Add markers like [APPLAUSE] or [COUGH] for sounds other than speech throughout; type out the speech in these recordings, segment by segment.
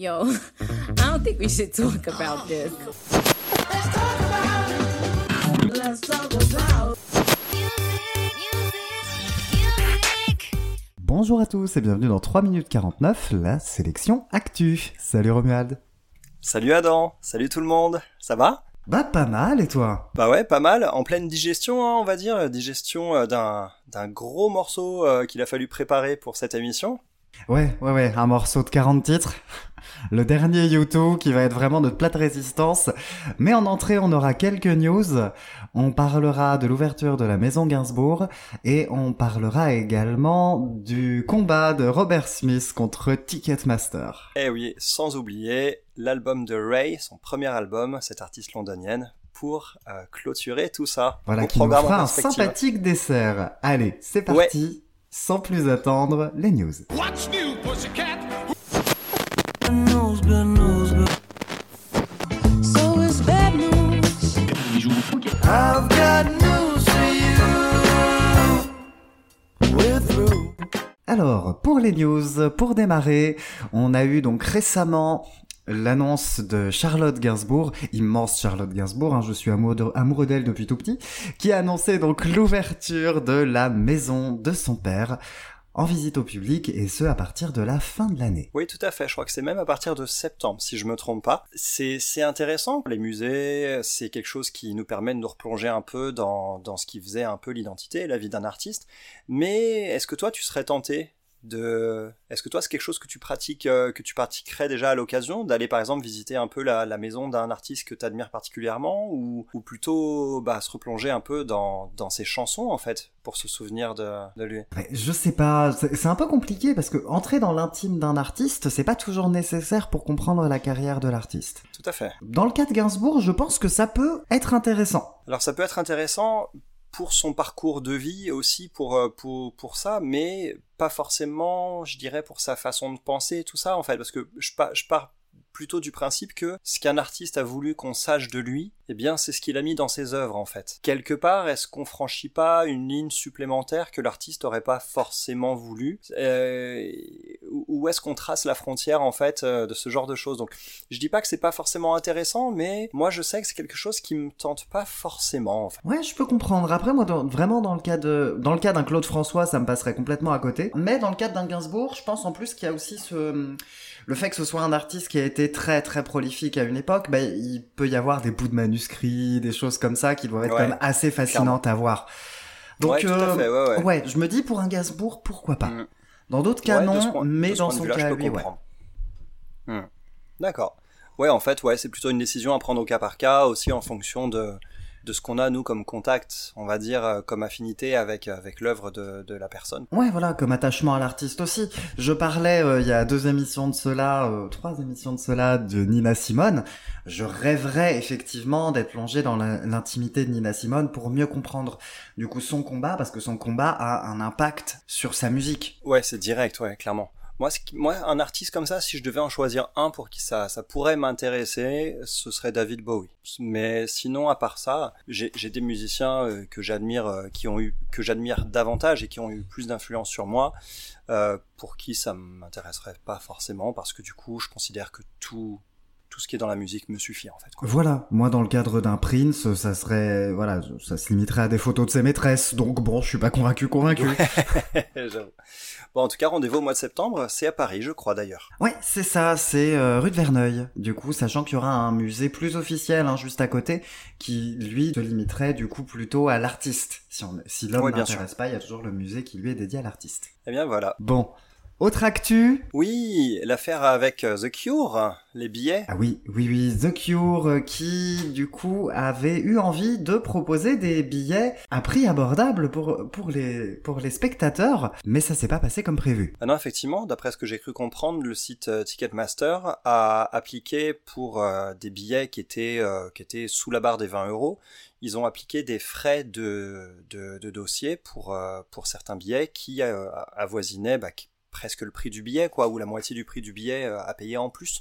Yo, [LAUGHS] I don't think we should talk about this. Let's talk about Bonjour à tous et bienvenue dans 3 minutes 49, la sélection Actu. Salut Romuald. Salut Adam, salut tout le monde, ça va? Bah pas mal et toi? Bah ouais, pas mal, en pleine digestion, hein, on va dire, digestion euh, d'un d'un gros morceau euh, qu'il a fallu préparer pour cette émission. Ouais, ouais, ouais, un morceau de 40 titres. Le dernier YouTube qui va être vraiment notre plate résistance. Mais en entrée, on aura quelques news. On parlera de l'ouverture de la maison Gainsbourg et on parlera également du combat de Robert Smith contre Ticketmaster. Et Eh oui, sans oublier l'album de Ray, son premier album, cette artiste londonienne, pour euh, clôturer tout ça. Voilà qui nous fera un sympathique dessert. Allez, c'est Ouais. parti. Sans plus attendre, les news. What's new, pussycat? Alors, pour les news, pour démarrer, on a eu donc récemment l'annonce de Charlotte Gainsbourg, immense Charlotte Gainsbourg, hein, je suis amoureux amoureux d'elle depuis tout petit, qui a annoncé donc l'ouverture de la maison de son père en visite au public et ce à partir de la fin de l'année. Oui, tout à fait. Je crois que c'est même à partir de septembre, si je me trompe pas. C'est intéressant. Les musées, c'est quelque chose qui nous permet de nous replonger un peu dans dans ce qui faisait un peu l'identité et la vie d'un artiste. Mais est-ce que toi, tu serais tenté de Est-ce que toi, c'est quelque chose que tu pratiques, euh, que tu pratiquerais déjà à l'occasion d'aller par exemple visiter un peu la, la maison d'un artiste que tu admires particulièrement, ou ou plutôt bah, se replonger un peu dans dans ses chansons en fait pour se souvenir de de lui? Je sais pas, c'est c'est un peu compliqué parce que entrer dans l'intime d'un artiste, c'est pas toujours nécessaire pour comprendre la carrière de l'artiste. Tout à fait. Dans le cas de Gainsbourg, je pense que ça peut être intéressant. Alors ça peut être intéressant pour son parcours de vie aussi pour euh, pour pour ça, mais pas forcément, je dirais, pour sa façon de penser tout ça en fait, parce que je pars je pars plutôt du principe que ce qu'un artiste a voulu qu'on sache de lui, eh bien c'est ce qu'il a mis dans ses œuvres en fait. Quelque part, est-ce qu'on franchit pas une ligne supplémentaire que l'artiste aurait pas forcément voulu euh, ou est-ce qu'on trace la frontière en fait euh, de ce genre de choses? Donc je dis pas que c'est pas forcément intéressant, mais moi je sais que c'est quelque chose qui me tente pas forcément en fait. Ouais, je peux comprendre. Après, moi, vraiment, dans le cas de, dans le cas d'un Claude François, ça me passerait complètement à côté. Mais dans le cas d'un Gainsbourg, je pense en plus qu'il y a aussi ce, le fait que ce soit un artiste qui a été très très prolifique à une époque, ben, il peut y avoir des bouts de manuscrits, des choses comme ça qui doivent être Ouais, quand même assez fascinantes à voir. Donc, ouais, euh, fait, ouais, je me dis pour un Gainsbourg, pourquoi pas? Mm. Dans d'autres cas, non, point- mais dans son cas, lui, ouais. Hmm. D'accord. Ouais, en fait, ouais, c'est plutôt une décision à prendre au cas par cas, aussi en fonction de, de ce qu'on a, nous, comme contact, on va dire, euh, comme affinité avec, avec l'œuvre de, de la personne. Ouais, voilà, comme attachement à l'artiste aussi. Je parlais euh, il y a deux émissions de cela, euh, trois émissions de cela, de Nina Simone. Je rêverais effectivement d'être plongé dans l'intimité de Nina Simone pour mieux comprendre du coup son combat, parce que son combat a un impact sur sa musique. Ouais, c'est direct, ouais, clairement. Moi, un artiste comme ça, si je devais en choisir un pour qui ça, pourrait m'intéresser, ce serait David Bowie. Mais sinon, à part ça, j'ai j'ai des musiciens euh, que j'admire, euh, qui ont eu, que j'admire davantage et qui ont eu plus d'influence sur moi, euh, pour qui ça m'intéresserait pas forcément, parce que du coup, je considère que tout, tout ce qui est dans la musique me suffit en fait. quoi. Voilà, moi dans le cadre d'un Prince, ça serait, voilà, ça se limiterait à des photos de ses maîtresses, donc bon, je suis pas convaincu, convaincu. [LAUGHS] J'avoue. Bon, en tout cas, rendez-vous au mois de septembre. C'est à Paris, je crois d'ailleurs. Ouais, c'est ça, c'est euh, rue de Verneuil. Du coup, sachant qu'il y aura un musée plus officiel hein, juste à côté, qui lui se limiterait du coup plutôt à l'artiste. Si, on, si l'homme Ouais, n'intéresse pas, il y a toujours le musée qui lui est dédié à l'artiste. Eh bien voilà. Bon, autre actu. Oui, l'affaire avec euh, The Cure, les billets. Ah oui, oui, oui, The Cure euh, qui du coup avait eu envie de proposer des billets à prix abordable pour pour les pour les spectateurs, mais ça s'est pas passé comme prévu. Ah non, effectivement, d'après ce que j'ai cru comprendre, le site euh, Ticketmaster a appliqué pour euh, des billets qui étaient, euh, qui étaient sous la barre des 20 euros, ils ont appliqué des frais de, de, de dossier pour, euh, pour certains billets qui avoisinaient bah, qui- presque le prix du billet, quoi, ou la moitié du prix du billet euh, à payer en plus.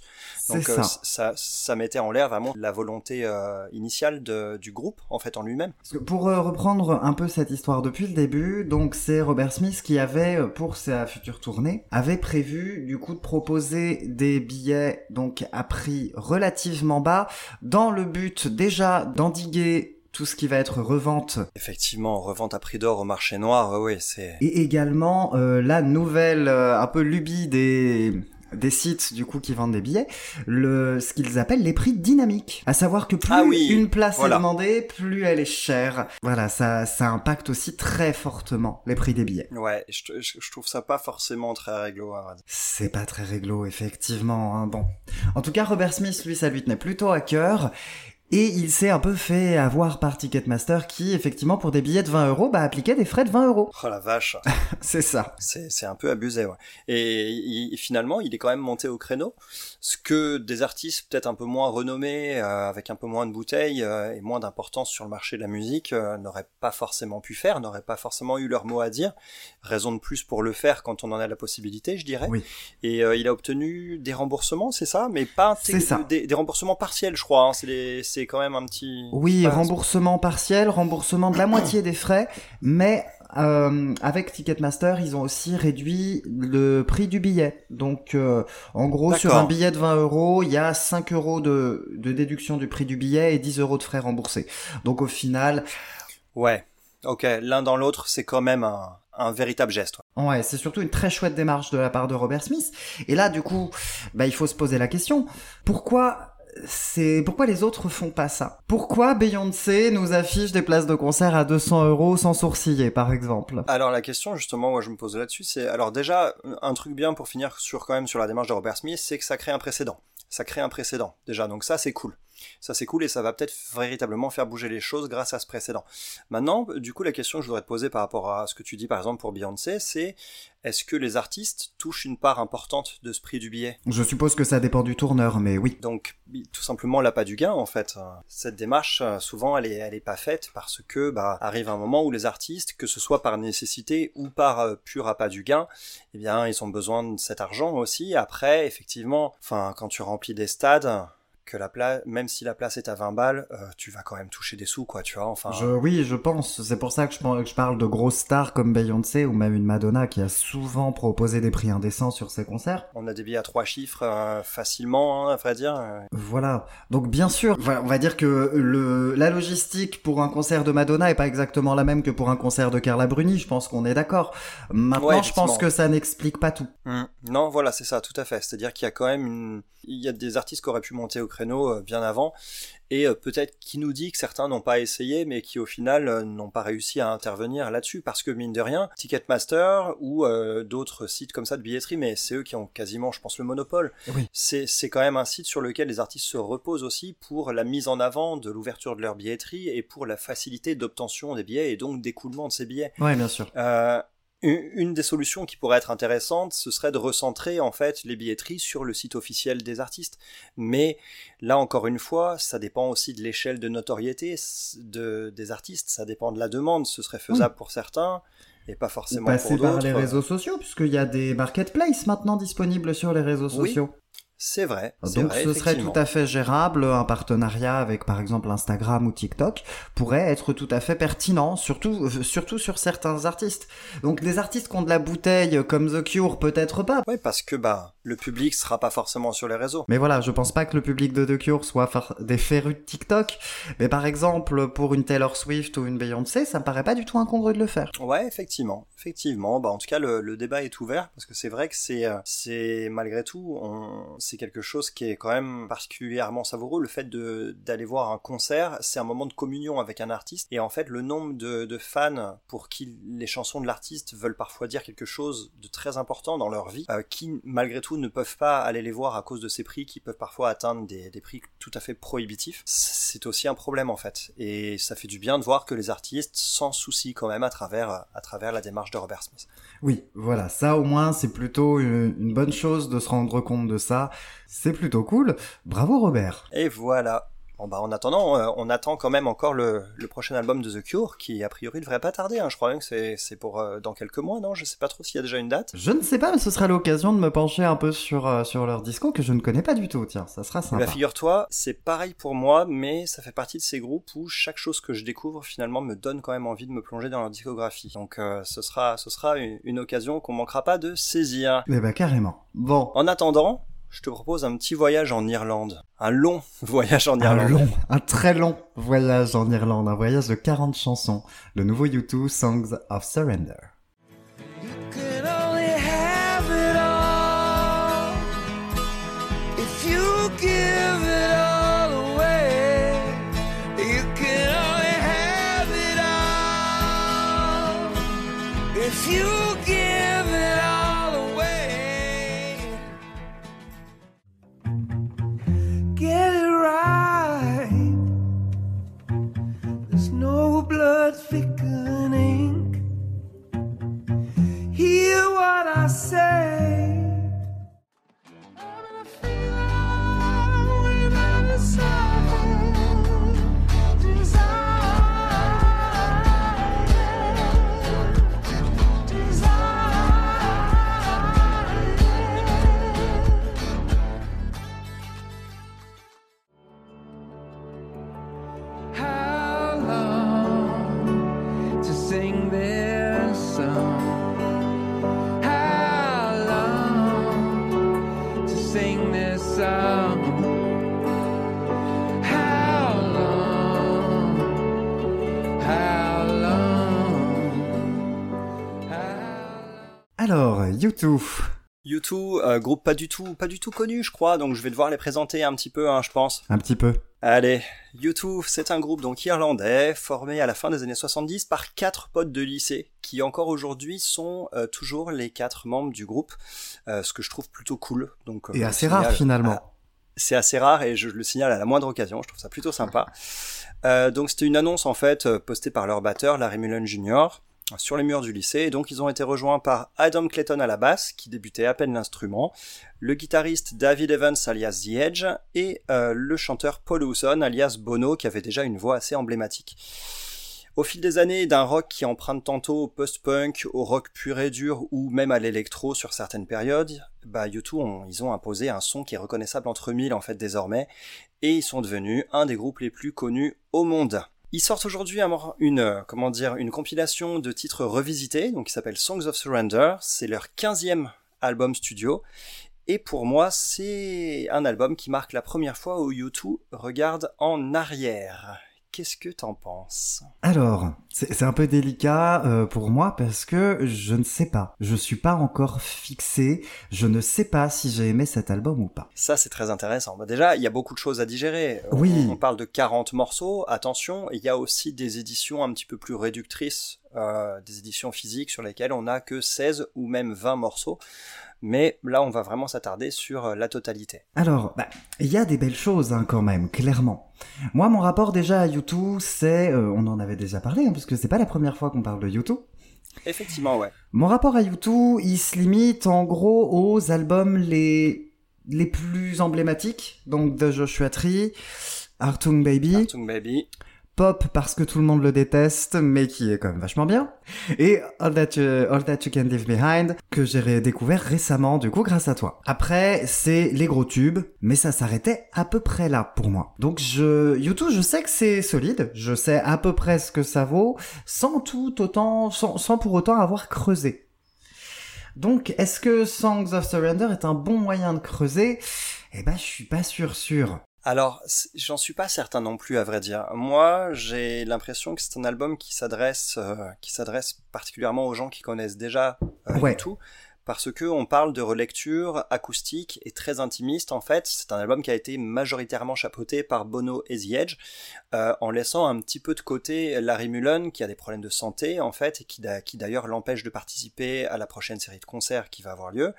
Donc ça. euh, ça, ça mettait en l'air vraiment la volonté euh, initiale de, du groupe, en fait, en lui-même. Pour euh, reprendre un peu cette histoire depuis le début, donc c'est Robert Smith qui avait, pour sa future tournée, avait prévu du coup de proposer des billets donc à prix relativement bas, dans le but déjà d'endiguer tout ce qui va être revente Effectivement, revente à prix d'or au marché noir, oui, c'est... et également euh, la nouvelle euh, un peu lubie des des sites du coup qui vendent des billets, le ce qu'ils appellent les prix dynamiques. À savoir que plus Ah oui, une place voilà. est demandée, plus elle est chère. Voilà, ça ça impacte aussi très fortement les prix des billets. Ouais, je, je- je trouve ça pas forcément très réglo, dire. C'est pas très réglo, effectivement. hein. Bon. En tout cas, Robert Smith, lui, ça lui tenait plutôt à cœur. Et il s'est un peu fait avoir par Ticketmaster qui, effectivement, pour des billets de 20 euros, bah, appliquait des frais de 20 euros. Oh la vache [LAUGHS] C'est ça. C'est un peu abusé, ouais. Et il- finalement, il est quand même monté au créneau, ce que des artistes peut-être un peu moins renommés, euh, avec un peu moins de bouteilles euh, et moins d'importance sur le marché de la musique, euh, n'auraient pas forcément pu faire, n'auraient pas forcément eu leur mot à dire. Raison de plus pour le faire quand on en a la possibilité, je dirais. Oui. Et euh, il a obtenu des remboursements, c'est ça, mais pas ça. Des, des remboursements partiels, je crois. hein. C'est c'est quand même un petit. Oui, remboursement partiel, remboursement de la moitié des frais, mais euh, avec Ticketmaster, ils ont aussi réduit le prix du billet. Donc, euh, en gros, sur un billet de 20 euros, il y a 5 euros de, de déduction du prix du billet et 10 euros de frais remboursés. Donc, au final, Ouais. Ok, l'un dans l'autre, c'est quand même un, un véritable geste. ouais. Ouais, c'est surtout une très chouette démarche de la part de Robert Smith. Et là, du coup, bah, il faut se poser la question. Pourquoi c'est, pourquoi les autres font pas ça? Pourquoi Beyoncé nous affiche des places de concert à 200 euros sans sourciller, par exemple? Alors la question justement, moi je me pose là-dessus, c'est alors déjà un truc bien pour finir sur quand même sur la démarche de Robert Smith, c'est que ça crée un précédent. Ça crée un précédent déjà, donc ça c'est cool. Ça c'est cool et ça va peut-être véritablement faire bouger les choses grâce à ce précédent. Maintenant, du coup la question que je voudrais te poser par rapport à ce que tu dis par exemple pour Beyoncé, c'est est-ce que les artistes touchent une part importante de ce prix du billet? Je suppose que ça dépend du tourneur, mais oui. donc tout simplement l'appât du gain en fait. Cette démarche euh, souvent elle est elle est pas faite parce que bah arrive un moment où les artistes que ce soit par nécessité ou par euh, pur appât du gain, eh bien ils ont besoin de cet argent aussi. Après effectivement, enfin quand tu remplis des stades que la place même si la place est à 20 balles, euh, tu vas quand même toucher des sous quoi, tu vois. Enfin Je, oui, je pense. C'est pour ça que je, pen- que je parle de grosses stars comme Beyoncé ou même une Madonna qui a souvent proposé des prix indécents sur ses concerts. on a des billets à trois chiffres euh, facilement, hein, à vrai dire. euh. Voilà. Donc bien sûr, on va dire que le la logistique pour un concert de Madonna est pas exactement la même que pour un concert de Carla Bruni. Je pense qu'on est d'accord. Maintenant, Ouais, je pense que ça n'explique pas tout. Mm. Non, voilà, c'est ça, tout à fait. C'est-à-dire qu'il y a quand même une... il y a des artistes qui auraient pu monter au créneau euh, bien avant, et euh, peut-être qui nous dit que certains n'ont pas essayé, mais qui au final euh, n'ont pas réussi à intervenir là-dessus, parce que mine de rien, Ticketmaster ou euh, d'autres sites comme ça de billetterie, mais c'est eux qui ont quasiment, je pense, le monopole. Oui. C'est c'est quand même un site sur lequel les artistes se reposent aussi pour la mise en avant de l'ouverture de leur billetterie et pour la facilité d'obtention des billets et donc d'écoulement de ces billets. Ouais, bien sûr. Euh, une des solutions qui pourrait être intéressante, ce serait de recentrer en fait les billetteries sur le site officiel des artistes. Mais là encore une fois, ça dépend aussi de l'échelle de notoriété de, des artistes, ça dépend de la demande. Ce serait faisable pour certains et pas Ou forcément passer pour par d'autres. les réseaux sociaux, puisqu'il y a des marketplaces maintenant disponibles sur les réseaux Oui, sociaux. C'est vrai. Donc vrai, ce serait tout à fait gérable, un partenariat avec par exemple Instagram ou TikTok pourrait être tout à fait pertinent, surtout euh, surtout sur certains artistes. Donc des artistes qui ont de la bouteille comme The Cure peut-être pas. Oui, parce que bah le public sera pas forcément sur les réseaux. Mais voilà, je pense pas que le public de The Cure soit des férus de TikTok. Mais par exemple, pour une Taylor Swift ou une Beyoncé, ça me paraît pas du tout incongru de le faire. Ouais, effectivement, effectivement. Bah, en tout cas, le, le débat est ouvert parce que c'est vrai que c'est, euh, c'est malgré tout, on, c'est quelque chose qui est quand même particulièrement savoureux. Le fait de d'aller voir un concert, c'est un moment de communion avec un artiste. Et en fait, le nombre de, de fans pour qui les chansons de l'artiste veulent parfois dire quelque chose de très important dans leur vie, euh, qui malgré tout ne peuvent pas aller les voir à cause de ces prix qui peuvent parfois atteindre des, des prix tout à fait prohibitifs. C'est aussi un problème en fait. Et ça fait du bien de voir que les artistes s'en soucient quand même à travers, à travers la démarche de Robert Smith. Oui, voilà, ça au moins c'est plutôt une, une bonne chose de se rendre compte de ça. C'est plutôt cool. Bravo Robert. Et voilà. Bon bah en attendant, euh, on attend quand même encore le, le, prochain album de The Cure qui a priori devrait pas tarder. Hein. Je crois même que c'est c'est pour euh, dans quelques mois, non? Je sais pas trop s'il y a déjà une date. Je ne sais pas, mais ce sera l'occasion de me pencher un peu sur euh, sur leur disco que je ne connais pas du tout. Tiens, ça sera sympa. Bah figure-toi, c'est pareil pour moi, mais ça fait partie de ces groupes où chaque chose que je découvre finalement me donne quand même envie de me plonger dans leur discographie. Donc ce sera ce sera une, une occasion qu'on manquera pas de saisir. Eh bah carrément. Bon. En attendant, je te propose un petit voyage en Irlande. Un long [LAUGHS] voyage en Irlande. Un long, un très long voyage en Irlande. Un voyage de 40 chansons. Le nouveau U2 Songs of Surrender. Blood ink. Hear what I say. U2. U2, euh, groupe pas du tout, pas du tout connu, je crois, donc je vais devoir les présenter un petit peu, hein, je pense. Un petit peu. Allez, U2, c'est un groupe donc irlandais formé à la fin des années 70 par quatre potes de lycée qui encore aujourd'hui sont euh, toujours les quatre membres du groupe, euh, ce que je trouve plutôt cool. Donc Et assez rare finalement. à- c'est assez rare et je le signale à la moindre occasion, je trouve ça plutôt sympa. [LAUGHS] Euh, donc c'était une annonce en fait postée par leur batteur Larry Mullen Jr. sur les murs du lycée et donc ils ont été rejoints par Adam Clayton à la basse qui débutait à peine l'instrument, le guitariste David Evans alias The Edge et euh, le chanteur Paul Hewson alias Bono qui avait déjà une voix assez emblématique. Au fil des années, d'un rock qui emprunte tantôt au post-punk, au rock pur et dur ou même à l'électro sur certaines périodes, bah U2 ont, ils ont imposé un son qui est reconnaissable entre mille en fait désormais et ils sont devenus un des groupes les plus connus au monde. Ils sortent aujourd'hui une, euh, comment dire, une compilation de titres revisités, donc qui s'appelle Songs of Surrender. C'est leur 15e album studio. Et pour moi, c'est un album qui marque la première fois où U2 regarde en arrière. Qu'est-ce que t'en penses? Alors, c'est un peu délicat euh, pour moi parce que je ne sais pas. Je suis pas encore fixé. Je ne sais pas si j'ai aimé cet album ou pas. Ça, c'est très intéressant. Bah, déjà, il y a beaucoup de choses à digérer. On- Oui. On, parle de 40 morceaux. Attention, il y a aussi des éditions un petit peu plus réductrices, euh, des éditions physiques sur lesquelles on n'a que 16 ou même 20 morceaux. Mais là, on va vraiment s'attarder sur euh, la totalité. Alors, bah, il y a des belles choses hein, quand même, clairement. Moi, mon rapport déjà à U2, c'est, euh, on en avait déjà parlé, hein, parce que c'est pas la première fois qu'on parle de U2. Effectivement, ouais. Mon rapport à U2, il se limite en gros aux albums les les plus emblématiques, donc de Joshua Tree, Artung Baby, Artung Baby. Pop parce que tout le monde le déteste, mais qui est quand même vachement bien, et All That You, Can Leave Behind, que j'ai découvert récemment, du coup, grâce à toi. Après, c'est les gros tubes, mais ça s'arrêtait à peu près là pour moi. Donc je, U2, je sais que c'est solide, je sais à peu près ce que ça vaut, sans tout autant, sans, sans pour autant avoir creusé. Donc, est-ce que Songs of Surrender est un bon moyen de creuser? Eh ben, je suis pas sûr sûr. Alors, j'en suis pas certain non plus, à vrai dire. Moi, j'ai l'impression que c'est un album qui s'adresse, euh, qui s'adresse particulièrement aux gens qui connaissent déjà euh, Ouais. tout, parce que on parle de relecture acoustique et très intimiste. En fait, c'est un album qui a été majoritairement chapeauté par Bono et The Edge, euh, en laissant un petit peu de côté Larry Mullen, qui a des problèmes de santé en fait, et qui d'ailleurs l'empêche de participer à la prochaine série de concerts qui va avoir lieu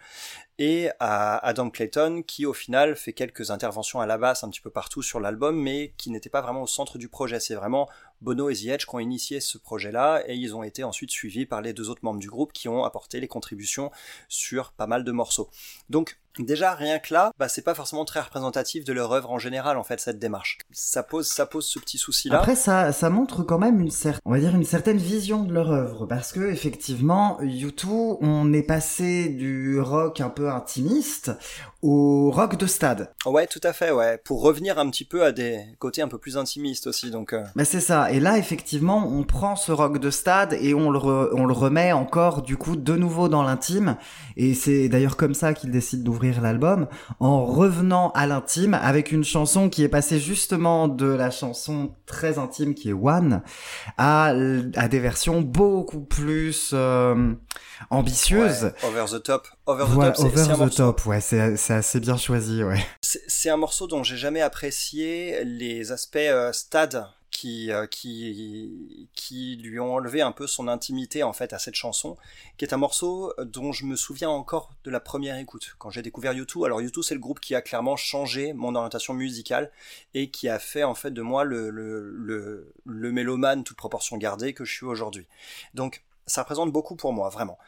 et à Adam Clayton qui au final fait quelques interventions à la basse un petit peu partout sur l'album mais qui n'était pas vraiment au centre du projet. C'est vraiment Bono et The Edge qui ont initié ce projet-là et ils ont été ensuite suivis par les deux autres membres du groupe qui ont apporté les contributions sur pas mal de morceaux. Donc Déjà, rien que là, bah, c'est pas forcément très représentatif de leur œuvre en général, en fait, cette démarche. Ça pose, ça pose ce petit souci-là. Après, ça, ça montre quand même une certaine, on va dire une certaine vision de leur œuvre, parce que effectivement, U2, on est passé du rock un peu intimiste au rock de stade. Ouais, tout à fait, ouais. Pour revenir un petit peu à des côtés un peu plus intimistes aussi, donc. Euh... Bah c'est ça. Et là, effectivement, on prend ce rock de stade et on le, re- on le remet encore, du coup, de nouveau dans l'intime. Et c'est d'ailleurs comme ça qu'il décide d'ouvrir l'album, en revenant à l'intime avec une chanson qui est passée justement de la chanson très intime qui est One à, à des versions beaucoup plus euh, ambitieuses. Ouais, over the top. Over the Voilà, top, c'est- over the morceau- top, ouais, c'est assez bien choisi, ouais. C'est c'est un morceau dont j'ai jamais apprécié les aspects euh, stade qui, euh, qui, qui lui ont enlevé un peu son intimité en fait à cette chanson, qui est un morceau dont je me souviens encore de la première écoute. Quand j'ai découvert U2, alors U2 c'est le groupe qui a clairement changé mon orientation musicale et qui a fait en fait de moi le, le, le, le mélomane toute proportion gardée que je suis aujourd'hui. Donc ça représente beaucoup pour moi, vraiment.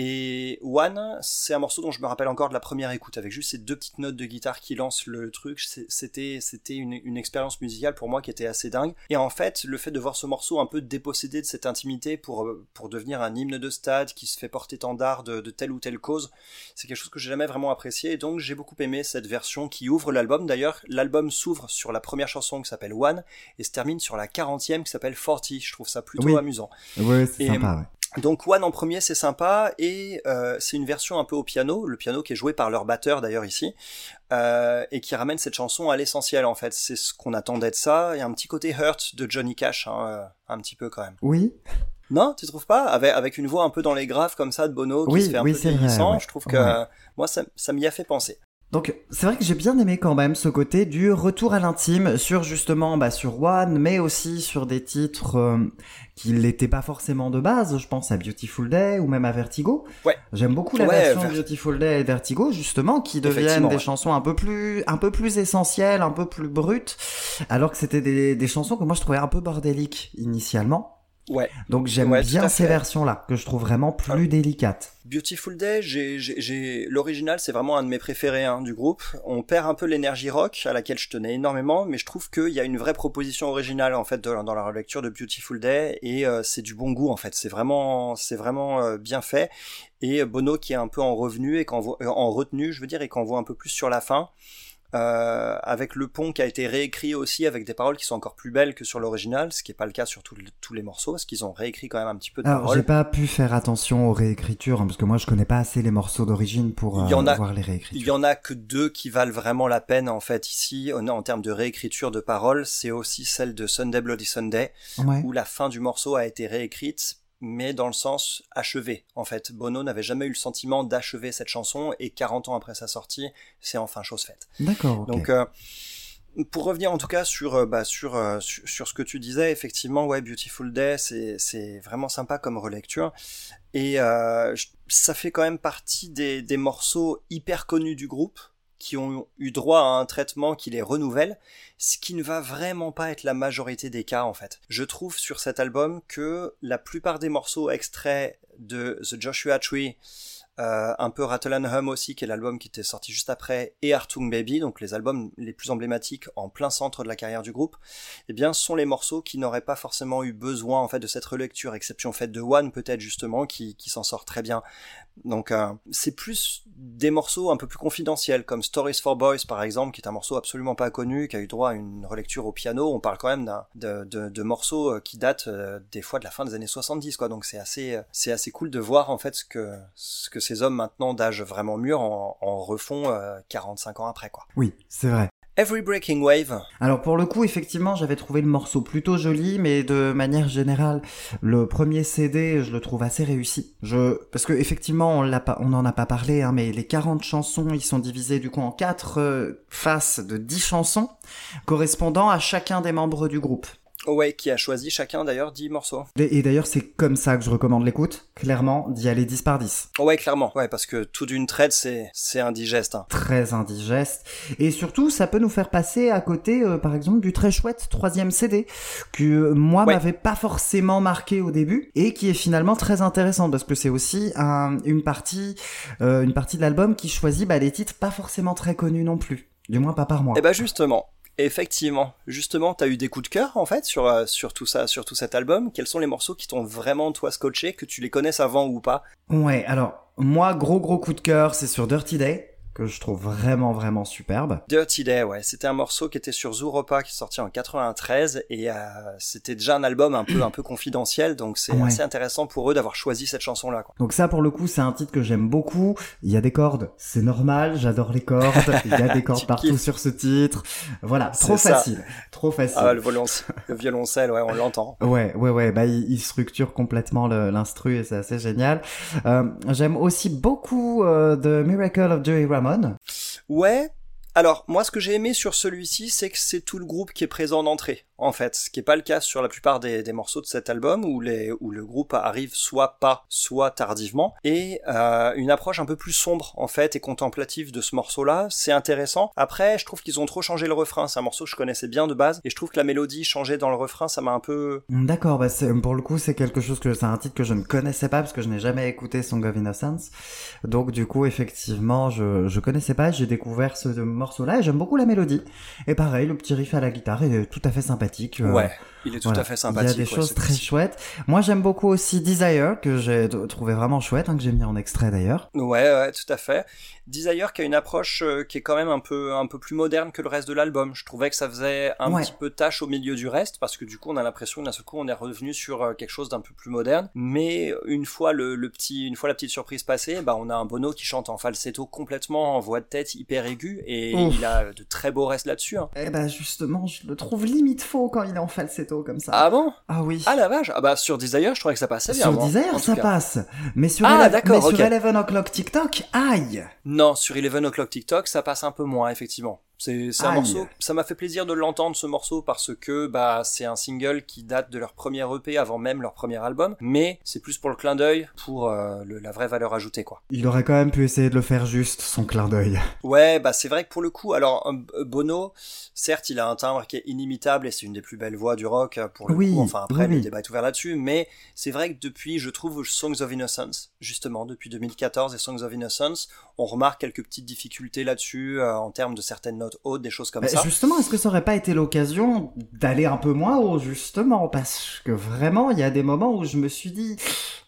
Et One, c'est un morceau dont je me rappelle encore de la première écoute, avec juste ces deux petites notes de guitare qui lancent le truc. C'était, c'était une, une expérience musicale pour moi qui était assez dingue. Et en fait, le fait de voir ce morceau un peu dépossédé de cette intimité pour, euh, pour devenir un hymne de stade qui se fait porter étendard de, de telle ou telle cause, c'est quelque chose que j'ai jamais vraiment apprécié. Et donc, j'ai beaucoup aimé cette version qui ouvre l'album. D'ailleurs, l'album s'ouvre sur la première chanson qui s'appelle One et se termine sur la 40e qui s'appelle Forty. Je trouve ça plutôt Oui. amusant. Ouais, c'est sympa, ouais. Donc One en premier c'est sympa et euh, c'est une version un peu au piano, le piano qui est joué par leur batteur d'ailleurs ici euh, et qui ramène cette chanson à l'essentiel en fait. C'est ce qu'on attendait de ça. Il y a un petit côté hurt de Johnny Cash, hein, euh, un petit peu quand même. Oui, Non, tu trouves pas? Avec, avec une voix un peu dans les graves comme ça de Bono qui Oui, se fait un oui, peu vieillissant. ouais. Je trouve que Ouais. euh, moi ça, ça m'y a fait penser. Donc c'est vrai que j'ai bien aimé quand même ce côté du retour à l'intime sur justement bah, sur One, mais aussi sur des titres euh, qui l'étaient pas forcément de base. Je pense à Beautiful Day ou même à Vertigo. Ouais. J'aime beaucoup la Ouais, version Ver- Beautiful Day et Vertigo justement qui deviennent des ouais. chansons un peu plus un peu plus essentielles, un peu plus brutes, alors que c'était des, des chansons que moi je trouvais un peu bordéliques initialement. Ouais. Donc j'aime Ouais, bien ces versions-là que je trouve vraiment plus Ah. délicates. Beautiful Day, j'ai, l'original, c'est vraiment un de mes préférés hein, du groupe. On perd un peu l'énergie rock à laquelle je tenais énormément, mais je trouve qu'il y a une vraie proposition originale en fait dans, dans la relecture de Beautiful Day et euh, c'est du bon goût en fait. C'est vraiment, c'est vraiment euh, bien fait. Et Bono qui est un peu en revenu et qu'en en retenue, je veux dire, et qu'on voit un peu plus sur la fin. Euh, avec le pont qui a été réécrit aussi avec des paroles qui sont encore plus belles que sur l'original, ce qui n'est pas le cas sur tous les- tous les morceaux, parce qu'ils ont réécrit quand même un petit peu de Alors, paroles. j'ai pas pu faire attention aux réécritures, hein, parce que moi, je connais pas assez les morceaux d'origine pour Il euh, a- voir les Il réécritures. y en a que deux qui valent vraiment la peine en fait ici en, en termes de réécriture de paroles. C'est aussi celle de Sunday Bloody Sunday Ouais. où la fin du morceau a été réécrite mais dans le sens achevé. En fait, Bono n'avait jamais eu le sentiment d'achever cette chanson et 40 ans après sa sortie, c'est enfin chose faite. D'accord. Donc, euh, pour revenir en tout cas sur, euh, bah, sur, euh, sur, sur ce que tu disais, effectivement, ouais, Beautiful Day, c'est, vraiment sympa comme relecture. Et euh, ça fait quand même partie des, des morceaux hyper connus du groupe qui ont eu droit à un traitement qui les renouvelle, ce qui ne va vraiment pas être la majorité des cas en fait. Je trouve sur cet album que la plupart des morceaux extraits de The Joshua Tree, euh, un peu Rattle and Hum aussi, qui est l'album qui était sorti juste après, et Artung Baby, donc les albums les plus emblématiques en plein centre de la carrière du groupe, eh bien, sont les morceaux qui n'auraient pas forcément eu besoin en fait de cette relecture, exception faite de One peut-être justement, qui, qui s'en sort très bien. Donc euh, c'est plus des morceaux un peu plus confidentiels, comme Stories for Boys par exemple, qui est un morceau absolument pas connu, qui a eu droit à une relecture au piano. On parle quand même de, de, morceaux euh, qui datent euh, des fois de la fin des années 70, quoi. Donc c'est assez, euh, c'est assez cool de voir en fait ce que, ce que ces hommes maintenant d'âge vraiment mûr en, en refont euh, 45 ans après, quoi. Oui, c'est vrai. Alors pour le coup, effectivement, j'avais trouvé le morceau plutôt joli, mais de manière générale, le premier CD, je le trouve assez réussi. Je parce que effectivement, on l'a pas, on en a pas parlé, hein, mais les 40 chansons, ils sont divisés du coup en quatre euh, faces de 10 chansons correspondant à chacun des membres du groupe. Ouais, qui a choisi chacun d'ailleurs 10 morceaux. Et, et d'ailleurs, c'est comme ça que je recommande l'écoute, clairement, d'y aller 10 par 10. Ouais, clairement. Ouais, parce que tout d'une traite, c'est c'est indigeste. Hein. Très indigeste. Et surtout, ça peut nous faire passer à côté, euh, par exemple, du très chouette troisième CD, que euh, moi Ouais. m'avait pas forcément marqué au début, et qui est finalement très intéressant, parce que c'est aussi un- une partie, euh, une partie de l'album qui choisit bah, des titres pas forcément très connus non plus. Du moins pas par moi. Et bah justement, effectivement, justement, t'as eu des coups de cœur en fait sur euh, sur tout ça, sur tout cet album. Quels sont les morceaux qui t'ont vraiment toi scotché, que tu les connaisses avant ou pas? Ouais, alors, moi, gros gros coup de cœur, c'est sur Dirty Day, que je trouve vraiment vraiment superbe. Dirty Day, ouais, c'était un morceau qui était sur Zooropa qui est sorti en 93 et euh, c'était déjà un album un peu un peu confidentiel, donc c'est Ouais. assez intéressant pour eux d'avoir choisi cette chanson là. Quoi. Donc ça, pour le coup, c'est un titre que j'aime beaucoup. Il y a des cordes, c'est normal, j'adore les cordes. Il y a des [LAUGHS] cordes partout kiffes. sur ce titre. Voilà, trop ça. facile, trop facile. Ah, le, violonce- le violoncelle, ouais, on l'entend. [LAUGHS] Ouais, ouais, ouais, bah il, il structure complètement l'instru et c'est assez génial. Euh, J'aime aussi beaucoup euh, The Miracle of Joey Ramone. Ouais. Alors, moi, ce que j'ai aimé sur celui-ci, c'est que c'est tout le groupe qui est présent en entrée, en fait. Ce qui est pas le cas sur la plupart des, morceaux de cet album, où, le groupe arrive soit pas, soit tardivement. Et euh, une approche un peu plus sombre, en fait, et contemplative de ce morceau-là, c'est intéressant. Après, je trouve qu'ils ont trop changé le refrain. C'est un morceau que je connaissais bien de base, et je trouve que la mélodie changée dans le refrain, ça m'a un peu... D'accord, bah pour le coup, c'est quelque chose que c'est un titre que je ne connaissais pas parce que je n'ai jamais écouté Song of Innocence. Donc du coup, effectivement, je je connaissais pas, j'ai découvert ce morceau-là et j'aime beaucoup la mélodie. Et pareil, le petit riff à la guitare est tout à fait sympathique. Euh, Ouais, il est tout Voilà. à fait sympathique. Il y a des ouais, choses très chouettes. Moi, j'aime beaucoup aussi Desire, que j'ai trouvé vraiment chouette, hein, que j'ai mis en extrait d'ailleurs. Ouais, ouais, tout à fait. Desire qui a une approche euh, qui est quand même un peu un peu plus moderne que le reste de l'album. Je trouvais que ça faisait un Ouais. petit peu tâche au milieu du reste parce que du coup on a l'impression d'un seul coup on est revenu sur euh, quelque chose d'un peu plus moderne. Mais une fois le, le petit une fois la petite surprise passée, bah on a un Bono qui chante en falsetto complètement en voix de tête hyper aiguë et Ouf. il a de très beaux restes là-dessus. hein. Eh ben, justement, je le trouve limite faux quand il est en falsetto comme ça. Ah bon? Ah oui. Ah la vache Ah bah sur Desire je trouvais que ça passait bien. sur moi, Desire, ça cas. passe. Mais sur, Ah, Ele- d'accord, mais sur ok. 11 O'Clock TikTok, aïe Non, sur Eleven O'Clock TikTok, ça passe un peu moins, effectivement. C'est un Aïe. morceau, ça m'a fait plaisir de l'entendre ce morceau parce que bah c'est un single qui date de leur premier EP avant même leur premier album, mais c'est plus pour le clin d'œil, pour euh, le- la vraie valeur ajoutée quoi. Il aurait quand même pu essayer de le faire juste, son clin d'œil. Ouais, bah c'est vrai que pour le coup, alors euh, Bono, certes il a un timbre qui est inimitable et c'est une des plus belles voix du rock euh, pour le Oui, coup, enfin après oui, le débat est ouvert là-dessus, mais c'est vrai que depuis, je trouve Songs of Innocence, justement depuis 2014 et Songs of Innocence, on remarque quelques petites difficultés là-dessus euh, en termes de certaines notes des choses comme Bah, ça. justement, est-ce que ça aurait pas été l'occasion d'aller un peu moins haut, justement? Parce que vraiment, il y a des moments où je me suis dit,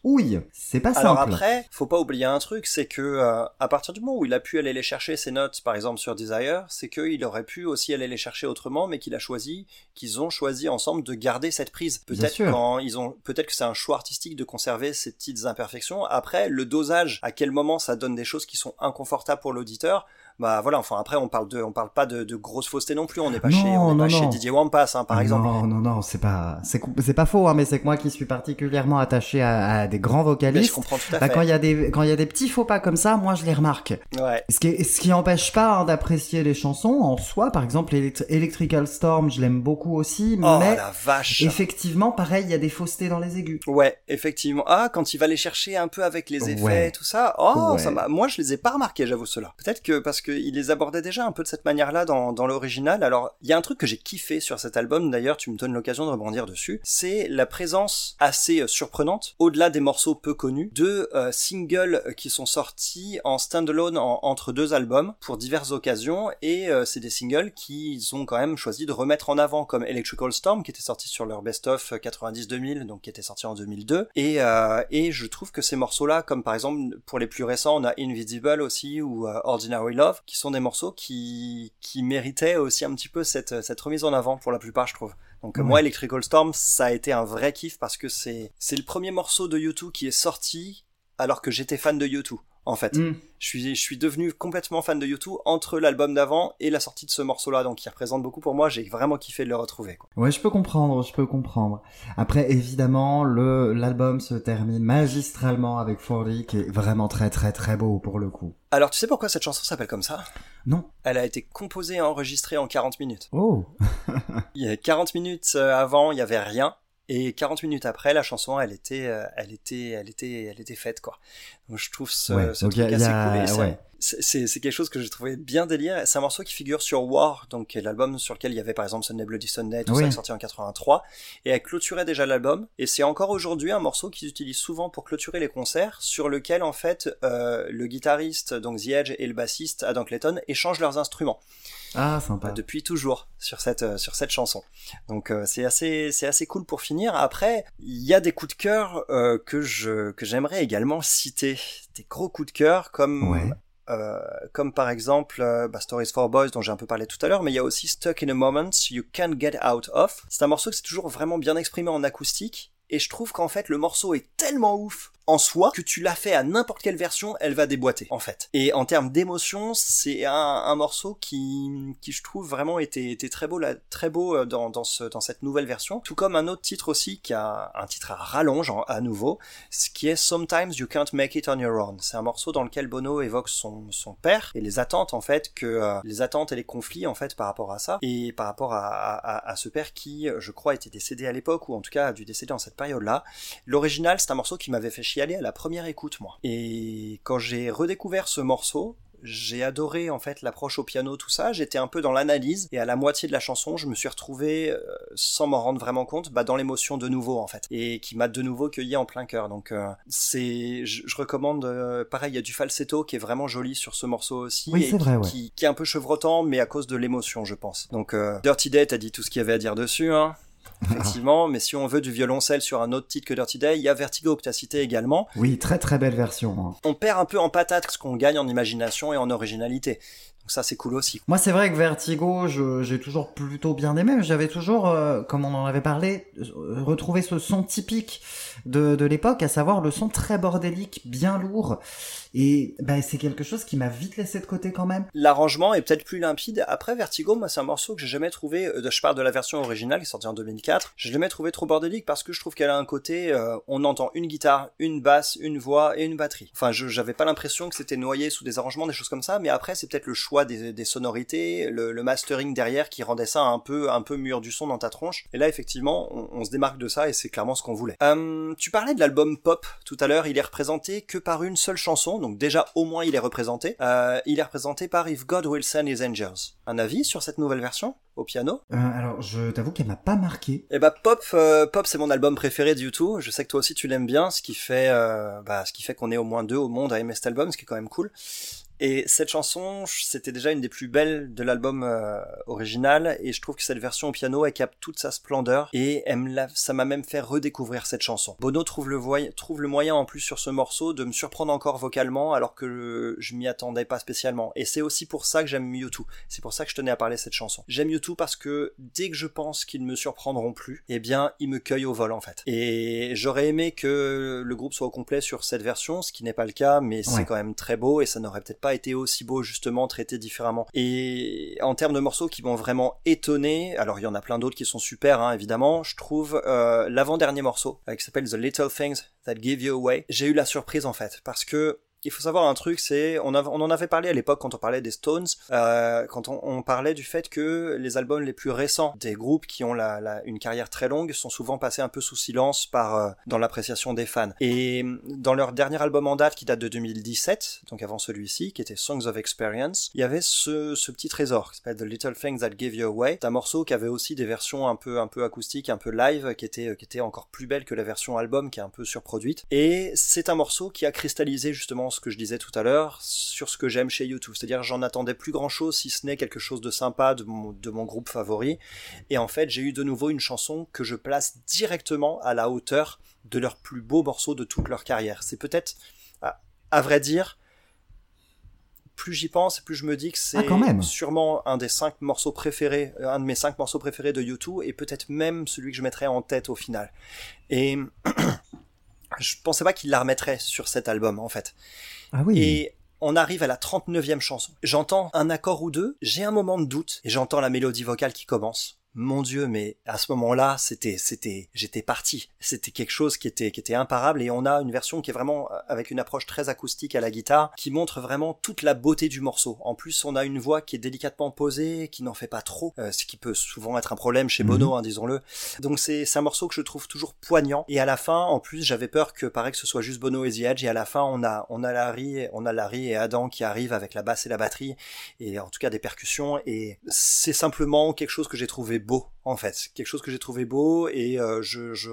ouille, c'est pas Alors simple. après, faut pas oublier un truc, c'est que euh, à partir du moment où il a pu aller les chercher ses notes, par exemple sur Desire, c'est qu'il aurait pu aussi aller les chercher autrement, mais qu'il a choisi, qu'ils ont choisi ensemble de garder cette prise. Peut-être quand ils ont, peut-être que c'est un choix artistique de conserver ces petites imperfections. Après, le dosage, à quel moment ça donne des choses qui sont inconfortables pour l'auditeur. Bah voilà, enfin après on parle de, on parle pas de, de grosses faussetés non plus. On n'est pas Non, chez, on n'est non, pas chez non. Didier Wampas, hein, par exemple. Non, non, non, c'est pas, c'est, c'est pas faux, hein, mais c'est que moi qui suis particulièrement attaché à, à des grands Mais je vocalistes. comprends tout à Bah, fait. quand il y a des, quand il y a des petits faux pas comme ça, moi je les remarque. Ouais. Ce qui, est- ce qui empêche pas hein, d'apprécier les chansons en soi. Par exemple, Elect- Electrical Storm, je l'aime beaucoup aussi, Oh mais la vache. effectivement, pareil, il y a des faussetés dans les aigus. Ouais, effectivement. Ah, quand il va les chercher un peu avec les effets Ouais. et tout ça. Oh, Ouais. ça m'a. Moi, je les ai pas remarqués, j'avoue cela. Peut-être que parce qu'il les abordait déjà un peu de cette manière-là dans, l'original. Alors, il y a un truc que j'ai kiffé sur cet album. D'ailleurs, tu me donnes l'occasion de rebondir dessus. C'est la présence assez euh, surprenante, au-delà des morceaux peu connus, de euh, singles qui sont sortis en standalone en- entre deux albums pour diverses occasions. Et euh, c'est des singles qu'ils ont quand même choisi de remettre en avant, comme Electrical Storm, qui était sorti sur leur best-of 90-2000, donc qui était sorti en 2002. Et, je trouve que ces morceaux-là, comme par exemple pour les plus récents, on a Invisible aussi ou Ordinary Love, qui sont des morceaux qui, qui méritaient aussi un petit peu cette, cette remise en avant pour la plupart, je trouve. Donc euh, Ouais. moi, Electrical Storm, ça a été un vrai kiff parce que c'est c'est le premier morceau de U2 qui est sorti alors que j'étais fan de U2. En fait, Hmm. je suis je suis devenu complètement fan de U2 entre l'album d'avant et la sortie de ce morceau-là, donc il représente beaucoup pour moi. J'ai vraiment kiffé de le retrouver. Quoi. Ouais, je peux comprendre, je peux comprendre. Après, évidemment, le l'album se termine magistralement avec 40, qui est vraiment très très très beau pour le coup. Alors, tu sais pourquoi cette chanson s'appelle comme ça? Non. Elle a été composée et enregistrée en 40 minutes. Oh. [LAUGHS] il y a 40 minutes euh, avant, il y avait rien. Et 40 minutes après, la chanson, elle était, euh, elle était, elle était, elle était faite, quoi. Donc je trouve ce, Ouais, ce truc assez a- cool. Et ça- ouais. C'est- quelque chose que j'ai trouvé bien délire. C'est un morceau qui figure sur War, donc l'album sur lequel il y avait par exemple Sunday Bloody Sunday, tout Oui. ça, sorti en 83. Et elle clôturait déjà l'album. Et c'est encore aujourd'hui un morceau qu'ils utilisent souvent pour clôturer les concerts, sur lequel en fait euh, le guitariste, donc The Edge, et le bassiste Adam Clayton échangent leurs instruments Ah, sympa. depuis toujours sur cette euh, sur cette chanson. Donc euh, c'est assez c'est assez cool pour finir. Après, il y a des coups de cœur euh, que je que j'aimerais également citer, des gros coups de cœur comme Ouais. Euh, comme par exemple euh, bah, Stories for Boys dont j'ai un peu parlé tout à l'heure, mais il y a aussi Stuck in a Moment You Can't Get Out Of. C'est un morceau que c'est toujours vraiment bien exprimé en acoustique. Et je trouve qu'en fait le morceau est tellement ouf en soi que tu l'as fait à n'importe quelle version, elle va déboîter en fait. Et en termes d'émotion, c'est un, morceau qui, qui je trouve vraiment était, était très beau là, très beau euh, dans, dans, ce, dans cette nouvelle version. Tout comme un autre titre aussi qui a un titre à rallonge à nouveau, ce qui est Sometimes You Can't Make It on Your Own. C'est un morceau dans lequel Bono évoque son, son père et les attentes en fait que euh, les attentes et les conflits en fait par rapport à ça et par rapport à, à, à- ce père qui, euh, je crois, était décédé à l'époque ou en tout cas a dû décéder en cette période-là. L'original, c'est un morceau qui m'avait fait à la première écoute, moi. Et quand j'ai redécouvert ce morceau, j'ai adoré en fait l'approche au piano, tout ça. J'étais un peu dans l'analyse et à la moitié de la chanson, je me suis retrouvé, euh, sans m'en rendre vraiment compte, bah, dans l'émotion de nouveau en fait, et qui m'a de nouveau cueilli en plein cœur. Donc euh, c'est, je, je recommande. euh, pareil, il y a du falsetto qui est vraiment joli sur ce morceau aussi, Oui, et c'est qui, vrai, ouais. qui, qui est un peu chevrotant, mais à cause de l'émotion, je pense. Donc Dirty Day, t'as dit tout ce qu'il y avait à dire dessus, hein [LAUGHS] effectivement, mais si on veut du violoncelle sur un autre titre que Dirty Day, il y a Vertigo que tu as cité également. Oui, très très belle version. hein. On perd un peu en patate ce qu'on gagne en imagination et en originalité. Donc ça c'est cool aussi. Moi, c'est vrai que Vertigo, je- j'ai toujours plutôt bien aimé. mais J'avais toujours, euh, comme on en avait parlé, euh, retrouvé ce son typique de, de l'époque, à savoir le son très bordélique, bien lourd. Et bah, c'est quelque chose qui m'a vite laissé de côté quand même. L'arrangement est peut-être plus limpide. Après Vertigo, moi c'est un morceau que j'ai jamais trouvé, euh, je parle de la version originale qui est sortie en 2004, j'ai jamais trouvé trop bordélique parce que je trouve qu'elle a un côté, euh, on entend une guitare, une basse, une voix et une batterie. Enfin, je j'avais pas l'impression que c'était noyé sous des arrangements, des choses comme ça, mais après c'est peut-être le choix des, des sonorités, le, le mastering derrière qui rendait ça un peu un peu mûr du son dans ta tronche. Et là effectivement, on, on se démarque de ça et c'est clairement ce qu'on voulait. Euh, tu parlais de l'album pop tout à l'heure, il est représenté que par une seule chanson, donc déjà au moins il est représenté. Euh, il est représenté par If God Will Send His Angels. Un avis sur cette nouvelle version au piano? Euh, alors, je t'avoue qu'elle m'a pas marqué. Eh bah pop, euh, pop c'est mon album préféré de U2. Je sais que toi aussi tu l'aimes bien, ce qui fait, euh, bah, ce qui fait qu'on est au moins deux au monde à aimer cet album, ce qui est quand même cool. Et cette chanson, c'était déjà une des plus belles de l'album euh, original, et je trouve que cette version au piano, elle capte toute sa splendeur, et elle me l'a- ça m'a même fait redécouvrir cette chanson. Bono trouve le, voy- trouve le moyen en plus sur ce morceau de me surprendre encore vocalement, alors que je m'y attendais pas spécialement. Et c'est aussi pour ça que j'aime U2. C'est pour ça que je tenais à parler de cette chanson. J'aime U2 parce que dès que je pense qu'ils ne me surprendront plus, eh bien, ils me cueillent au vol en fait. Et j'aurais aimé que le groupe soit au complet sur cette version, ce qui n'est pas le cas, mais c'est quand même très beau et ça n'aurait peut-être pas été aussi beau justement traité différemment. Et en termes de morceaux qui m'ont vraiment étonné, alors il y en a plein d'autres qui sont super hein, évidemment, je trouve euh, l'avant-dernier morceau euh, qui s'appelle The Little Things That Give You Away. J'ai eu la surprise en fait parce que il faut savoir un truc, c'est on, en avait parlé à l'époque quand on parlait des Stones, euh, quand on, parlait du fait que les albums les plus récents des groupes qui ont la, la- une carrière très longue sont souvent passés un peu sous silence par euh, dans l'appréciation des fans. Et mm, dans leur dernier album en date qui date de 2017, donc avant celui-ci, qui était Songs of Experience, il y avait ce, ce petit trésor qui s'appelle The Little Things That Give You Away. Un morceau qui avait aussi des versions un peu un peu acoustiques, un peu live, qui était qui était encore plus belle que la version album, qui est un peu surproduite. Et c'est un morceau qui a cristallisé justement ce que je disais tout à l'heure sur ce que j'aime chez YouTube. C'est-à-dire j'en attendais plus grand chose si ce n'est quelque chose de sympa de mon, de mon groupe favori. Et en fait j'ai eu de nouveau une chanson que je place directement à la hauteur de leur plus beau morceau de toute leur carrière. C'est peut-être, à, à vrai dire, plus j'y pense, plus je me dis que c'est Ah, quand même. sûrement un des cinq morceaux préférés, euh, un de mes cinq morceaux préférés de YouTube, et peut-être même celui que je mettrais en tête au final. Et [CLEARS THROAT] je pensais pas qu'il la remettrait sur cet album, en fait. Ah oui. Et on arrive à la 39e chanson. J'entends un accord ou deux, j'ai un moment de doute, et j'entends la mélodie vocale qui commence. Mon dieu, mais à ce moment-là, c'était, c'était, j'étais parti. C'était quelque chose qui était, qui était imparable et on a une version qui est vraiment euh, avec une approche très acoustique à la guitare, qui montre vraiment toute la beauté du morceau. En plus, on a une voix qui est délicatement posée, qui n'en fait pas trop, euh, ce qui peut souvent être un problème chez Bono, Mhm. hein, disons-le. Donc c'est, c'est un morceau que je trouve toujours poignant. Et à la fin, en plus, j'avais peur que, pareil, que ce soit juste Bono et The Edge. Et à la fin, on a, on a Larry, on a Larry et Adam qui arrivent avec la basse et la batterie et en tout cas des percussions et c'est simplement quelque chose que j'ai trouvé beau en fait. Quelque chose que j'ai trouvé beau et euh, je, je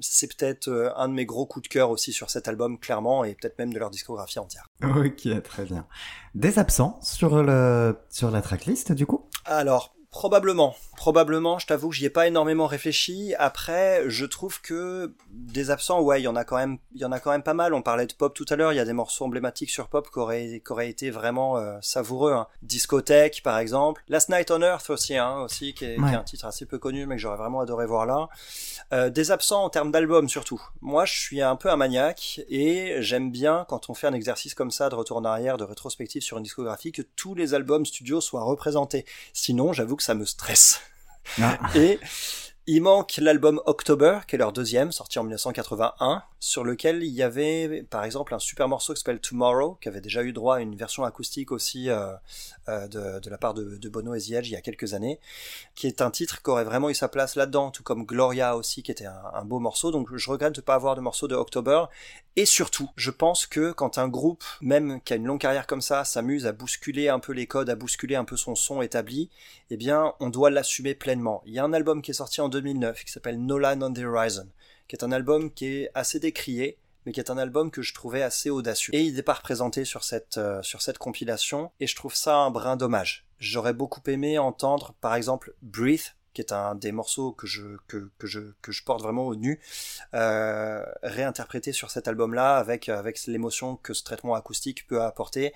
c'est peut-être euh, un de mes gros coups de cœur aussi sur cet album clairement et peut-être même de leur discographie entière. Ok, très bien. Des absents sur le sur la tracklist du coup? Alors probablement. Probablement je t'avoue que j'y ai pas énormément réfléchi. Après je trouve que des absents ouais il y en a quand même il y en a quand même pas mal. On parlait de pop tout à l'heure. Il y a des morceaux emblématiques sur pop qui auraient, qui auraient été vraiment euh, savoureux hein. discothèque par exemple. Last Night on Earth aussi hein, aussi qui est, qui est Ouais. un titre assez peu connu mais que j'aurais vraiment adoré voir là. Euh, des absents en termes d'albums surtout. Moi je suis un peu un maniaque et j'aime bien quand on fait un exercice comme ça de retour en arrière de rétrospective sur une discographie que tous les albums studio soient représentés. Sinon j'avoue que ça me stresse Ah. et il manque l'album October, qui est leur deuxième, sorti en 1981, sur lequel il y avait par exemple un super morceau qui s'appelle Tomorrow, qui avait déjà eu droit à une version acoustique aussi euh, euh, de, la part de, Bono et The Edge il y a quelques années, qui est un titre qui aurait vraiment eu sa place là-dedans, tout comme Gloria aussi, qui était un, beau morceau. Donc je regrette de ne pas avoir de morceau de October. Et surtout, je pense que quand un groupe, même qui a une longue carrière comme ça, s'amuse à bousculer un peu les codes, à bousculer un peu son son établi, eh bien, on doit l'assumer pleinement. Il y a un album qui est sorti en 2009 qui s'appelle No Line on the Horizon, qui est un album qui est assez décrié, mais qui est un album que je trouvais assez audacieux. Et il n'est pas représenté sur cette, euh, sur cette compilation, et je trouve ça un brin dommage. J'aurais beaucoup aimé entendre, par exemple, Breathe, qui est un des morceaux que je, que, que je, que je porte vraiment au nu, euh, réinterprété sur cet album-là avec, avec l'émotion que ce traitement acoustique peut apporter.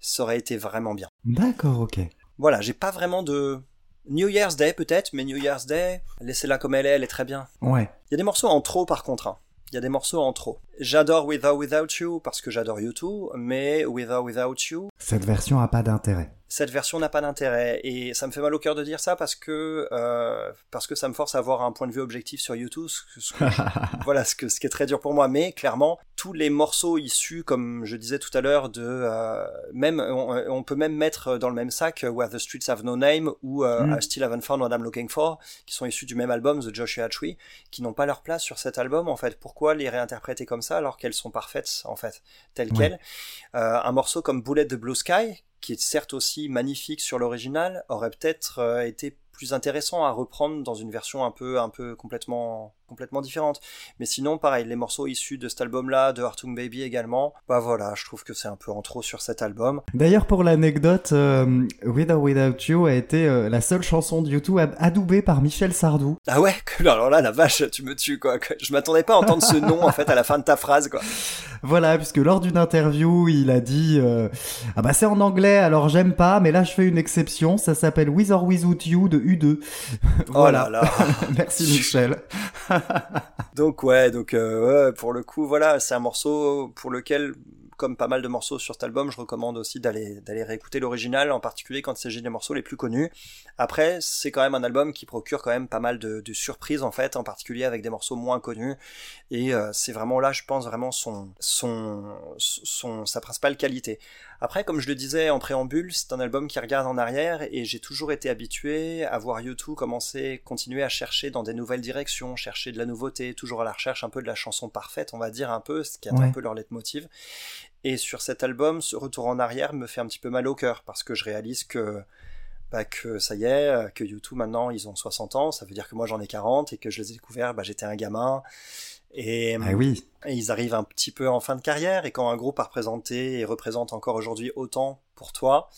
Ça aurait été vraiment bien. D'accord, ok. Voilà, j'ai pas vraiment de New Year's Day peut-être, mais New Year's Day, laissez-la comme elle est, elle est très bien. Ouais. Il y a des morceaux en trop par contre. hein. Il y a des morceaux en trop. J'adore With or Without You parce que j'adore U2, mais With or Without You, Cette version a pas d'intérêt. Cette version n'a pas d'intérêt et ça me fait mal au cœur de dire ça parce que euh, parce que ça me force à avoir un point de vue objectif sur YouTube, ce, que- [LAUGHS] voilà ce que ce qui est très dur pour moi. Mais clairement, tous les morceaux issus, comme je disais tout à l'heure, de euh, même on, on peut même mettre dans le même sac euh, Where the Streets Have No Name ou euh, Mm. I Still Haven't Found What I'm Looking For, qui sont issus du même album The Joshua Tree, qui n'ont pas leur place sur cet album en fait. Pourquoi les réinterpréter comme ça alors qu'elles sont parfaites en fait telles Ouais. quelles? Euh, Un morceau comme Bullet the Blue Sky, qui est certes aussi magnifique sur l'original, aurait peut-être euh, été plus intéressant à reprendre dans une version un peu un peu complètement complètement différente. Mais sinon pareil, les morceaux issus de cet album là, de Hartung Baby également, bah voilà, je trouve que c'est un peu en trop sur cet album. D'ailleurs, pour l'anecdote, euh, With or Without You a été euh, la seule chanson de YouTube ad- adoubée par Michel Sardou. Ah ouais, [LAUGHS] alors là la vache, tu me tues quoi. Je m'attendais pas à entendre ce nom en fait à la fin de ta phrase quoi. [LAUGHS] Voilà, puisque lors d'une interview, il a dit euh, Ah bah c'est en anglais, alors j'aime pas, mais là je fais une exception, ça s'appelle With or Without You de U2. [LAUGHS] Oh là là. Merci Michel. [LAUGHS] Donc ouais, donc euh, pour le coup, voilà, c'est un morceau pour lequel, comme pas mal de morceaux sur cet album, je recommande aussi d'aller d'aller réécouter l'original, en particulier quand il s'agit des morceaux les plus connus. Après, c'est quand même un album qui procure quand même pas mal de, de surprises en fait, en particulier avec des morceaux moins connus. Et euh, c'est vraiment là, je pense vraiment son son son sa principale qualité. Après, comme je le disais en préambule, c'est un album qui regarde en arrière et j'ai toujours été habitué à voir U2 commencer, continuer à chercher dans des nouvelles directions, chercher de la nouveauté, toujours à la recherche un peu de la chanson parfaite, on va dire un peu, ce qui est Ouais. un peu leur leitmotiv. Et sur cet album, ce retour en arrière me fait un petit peu mal au cœur parce que je réalise que bah, que ça y est, que U2 maintenant ils ont 60 ans, ça veut dire que moi j'en ai 40 et que je les ai découverts, bah, j'étais un gamin. Et, Ah oui. et ils arrivent un petit peu en fin de carrière, et quand un groupe a représenté et représente encore aujourd'hui autant pour toi,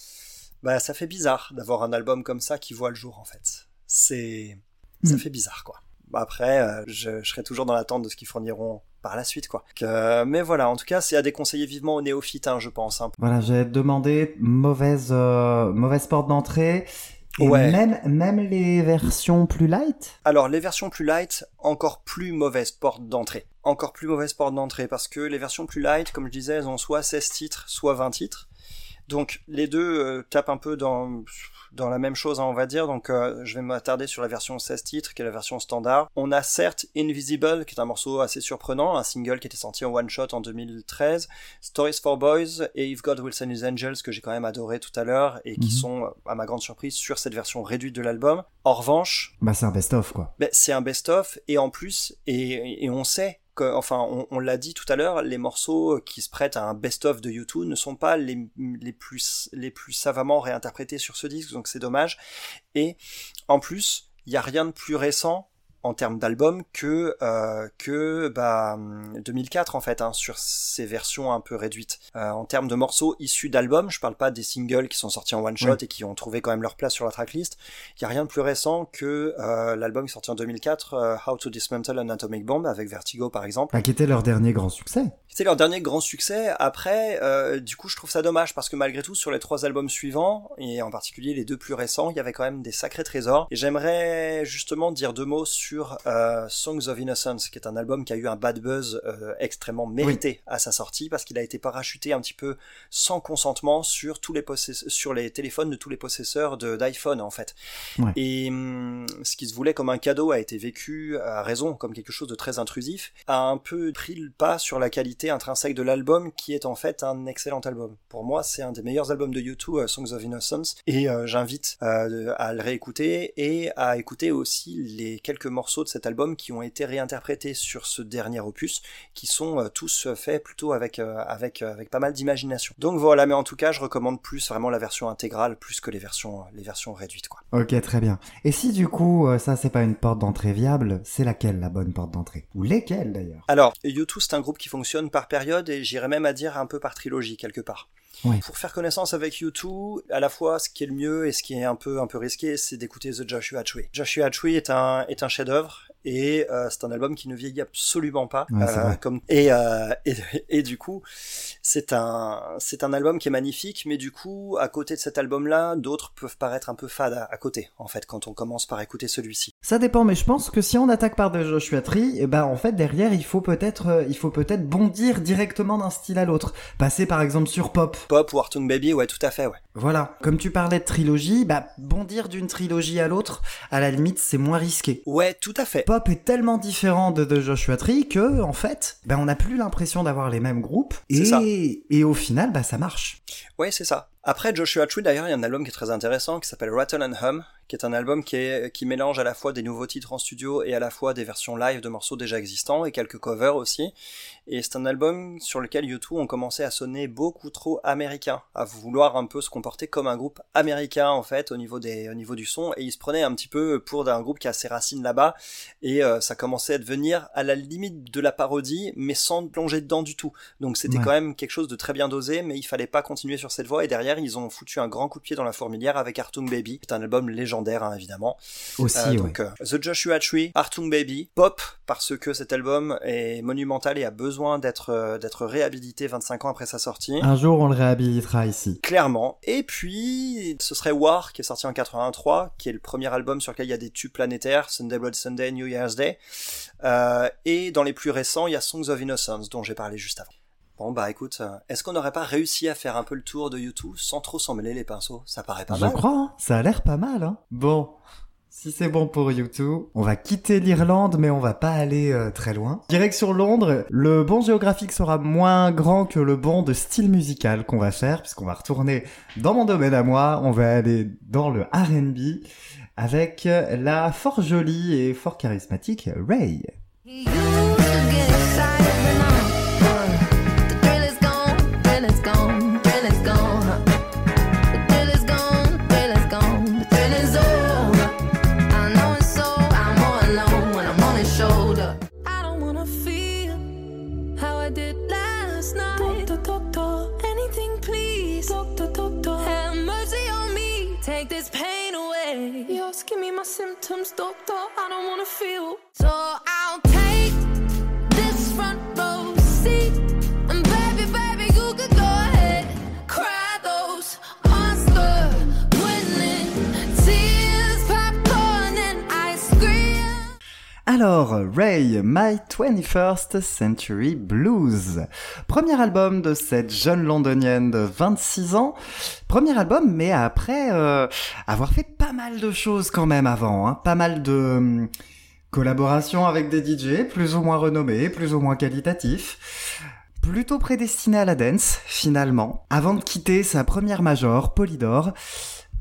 bah ça fait bizarre d'avoir un album comme ça qui voit le jour en fait. C'est, ça Mm. fait bizarre quoi. Bah, après, euh, je, je serai toujours dans l'attente de ce qu'ils fourniront par la suite quoi. Que- mais voilà, en tout cas, c'est à déconseiller vivement aux néophytes, hein, je pense. hein. Voilà, j'ai demandé mauvaise, euh, mauvaise porte d'entrée. Et Ouais. même, même les versions plus light Alors, les versions plus light, encore plus mauvaise porte d'entrée. Encore plus mauvaise porte d'entrée parce que les versions plus light, comme je disais, elles ont soit 16 titres, soit 20 titres. Donc, les deux euh, tapent un peu dans, dans la même chose, hein, on va dire. Donc, euh, je vais m'attarder sur la version 16 titres, qui est la version standard. On a certes Invisible, qui est un morceau assez surprenant, un single qui était sorti en one shot en 2013, Stories for Boys et If God Will Send His Angels, que j'ai quand même adoré tout à l'heure et qui Mhm. sont, à ma grande surprise, sur cette version réduite de l'album. En revanche, Bah, c'est un best-of, quoi. ben, c'est un best-of et en plus, et, et on sait enfin, on, on l'a dit tout à l'heure, les morceaux qui se prêtent à un best-of de U2 ne sont pas les, plus les plus savamment réinterprétés sur ce disque, donc c'est dommage. Et en plus, il y a rien de plus récent en termes d'album que euh, que bah 2004 en fait hein, sur ces versions un peu réduites Euh, en termes de morceaux issus d'albums je parle pas des singles qui sont sortis en one shot Oui. et qui ont trouvé quand même leur place sur la tracklist il y a rien de plus récent que euh, l'album sorti en 2004 euh, How to Dismantle an Atomic Bomb avec Vertigo par exemple Bah, qui était leur dernier grand succès. C'était leur dernier grand succès. Après, euh, du coup, je trouve ça dommage parce que malgré tout, sur les trois albums suivants, et en particulier les deux plus récents, il y avait quand même des sacrés trésors. Et j'aimerais justement dire deux mots sur euh, Songs of Innocence, qui est un album qui a eu un bad buzz euh, extrêmement mérité à sa sortie parce qu'il a été parachuté un petit peu sans consentement sur tous les sur les téléphones de tous les possesseurs d'iPhone en fait. Ouais. Et hum, ce qui se voulait comme un cadeau a été vécu à raison comme quelque chose de très intrusif, a un peu pris le pas sur la qualité intrinsèque de l'album qui est en fait un excellent album. Pour moi, c'est un des meilleurs albums de U2, euh, Songs of Innocence, et euh, j'invite euh, à le réécouter et à écouter aussi les quelques morceaux de cet album qui ont été réinterprétés sur ce dernier opus, qui sont euh, tous faits plutôt avec avec avec pas mal d'imagination. Donc voilà, mais en tout cas, je recommande plus vraiment la version intégrale plus que les versions les versions réduites quoi. Ok, très bien. Et si du coup, ça c'est pas une porte d'entrée viable, c'est laquelle la bonne porte d'entrée? Ou lesquelles d'ailleurs? Alors, U2 c'est un groupe qui fonctionne par période et j'irais même à dire un peu par trilogie quelque part. Pour faire connaissance avec U2, à la fois ce qui est le mieux et ce qui est un peu un peu risqué, c'est d'écouter The Joshua Tree. Joshua Tree est un est un chef-d'œuvre et euh, c'est un album qui ne vieillit absolument pas. Ouais, vrai. comme et, euh, et et du coup, c'est un c'est un album qui est magnifique, mais du coup, à côté de cet album-là, d'autres peuvent paraître un peu fades à, à côté en fait quand on commence par écouter celui-ci. Ça dépend, mais je pense que si on attaque par de Joshua Tree, eh ben en fait derrière il faut peut-être, euh, il faut peut-être bondir directement d'un style à l'autre. Passer par exemple sur pop. Pop ou Artung Baby, ouais, tout à fait, ouais. Voilà. Comme tu parlais de trilogie, bah bondir d'une trilogie à l'autre, à la limite c'est moins risqué. Ouais, tout à fait. Pop est tellement différent de, de Joshua Tree que en fait, ben on n'a plus l'impression d'avoir les mêmes groupes et ça. et au final bah ça marche. Ouais, c'est ça. Après Joshua Tree, d'ailleurs, il y a un album qui est très intéressant qui s'appelle Rattle and Hum, qui est un album qui, est, qui mélange à la fois des nouveaux titres en studio et à la fois des versions live de morceaux déjà existants et quelques covers aussi. Et c'est un album sur lequel U2 ont commencé à sonner beaucoup trop américain, à vouloir un peu se comporter comme un groupe américain en fait au niveau des au niveau du son et ils se prenaient un petit peu pour un groupe qui a ses racines là-bas et euh, ça commençait à devenir à la limite de la parodie mais sans plonger dedans du tout. Donc c'était Ouais. quand même quelque chose de très bien dosé mais il fallait pas continuer sur cette voie et derrière ils ont foutu un grand coup de pied dans la fourmilière avec Artung Baby. C'est un album légendaire hein, évidemment. Aussi, Euh, ouais. euh, The Joshua Tree, Artung Baby, pop parce que cet album est monumental et a besoin d'être euh, d'être réhabilité 25 ans après sa sortie. Un jour on le réhabilitera ici. Clairement. Et puis, ce serait War, qui est sorti en 83, qui est le premier album sur lequel il y a des tubes planétaires, Sunday Blood Sunday, New Year's Day. Euh, et dans les plus récents, il y a Songs of Innocence, dont j'ai parlé juste avant. Bon bah écoute, euh, est-ce qu'on n'aurait pas réussi à faire un peu le tour de YouTube sans trop s'en mêler les pinceaux? Ça paraît pas Je mal. crois, hein. ça a l'air pas mal. Hein. Bon, si c'est bon pour YouTube, on va quitter l'Irlande, mais on va pas aller euh, très loin. Direction Londres, le bon géographique sera moins grand que le bon de style musical qu'on va faire, puisqu'on va retourner dans mon domaine à moi, on va aller dans le R&B avec la fort jolie et fort charismatique Ray. Symptoms, doctor. I don't wanna feel. So I'll take Alors, Ray, My 21st Century Blues. Premier album de cette jeune londonienne de 26 ans. Premier album, mais après euh, avoir fait pas mal de choses quand même avant. Hein. Pas mal de hum, collaborations avec des DJ, plus ou moins renommés, plus ou moins qualitatifs. Plutôt prédestiné à la dance, finalement, avant de quitter sa première major, Polydor,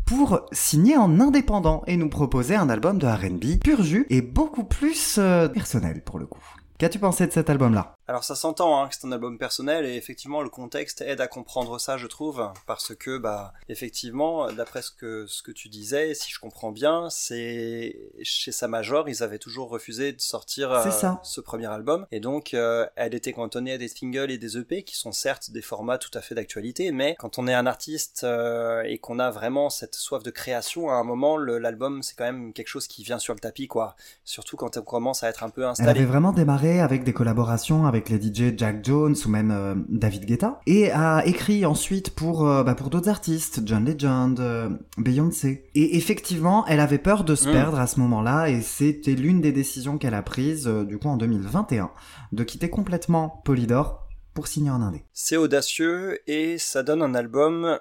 pour signer en indépendant et nous proposer un album de R&B pur jus et beaucoup plus euh, personnel pour le coup. Qu'as-tu pensé de cet album-là? Alors ça s'entend hein, que c'est un album personnel et effectivement le contexte aide à comprendre ça je trouve parce que bah effectivement d'après ce que ce que tu disais si je comprends bien c'est chez sa major ils avaient toujours refusé de sortir euh, ce premier album. Et donc euh, elle était cantonnée à des singles et des EP qui sont certes des formats tout à fait d'actualité mais quand on est un artiste euh, et qu'on a vraiment cette soif de création à un moment l'album c'est quand même quelque chose qui vient sur le tapis quoi. Surtout quand on commence à être un peu Elle installé. avait vraiment démarré avec des collaborations avec les DJ Jack Jones ou même euh, David Guetta et a écrit ensuite pour euh, bah, pour d'autres artistes, John Legend, euh, Beyoncé. Et effectivement, elle avait peur de se Mm. perdre à ce moment-là et c'était l'une des décisions qu'elle a prises euh, du coup en 2021 de quitter complètement Polydor pour signer en indé. C'est audacieux et ça donne un album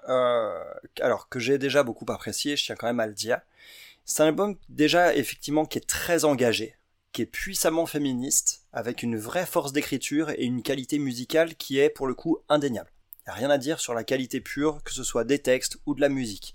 alors que j'ai déjà beaucoup apprécié, je tiens quand même à le dire. C'est un album déjà effectivement qui est très engagé, qui est puissamment féministe, avec une vraie force d'écriture et une qualité musicale qui est pour le coup indéniable. Il n'y a rien à dire sur la qualité pure, que ce soit des textes ou de la musique.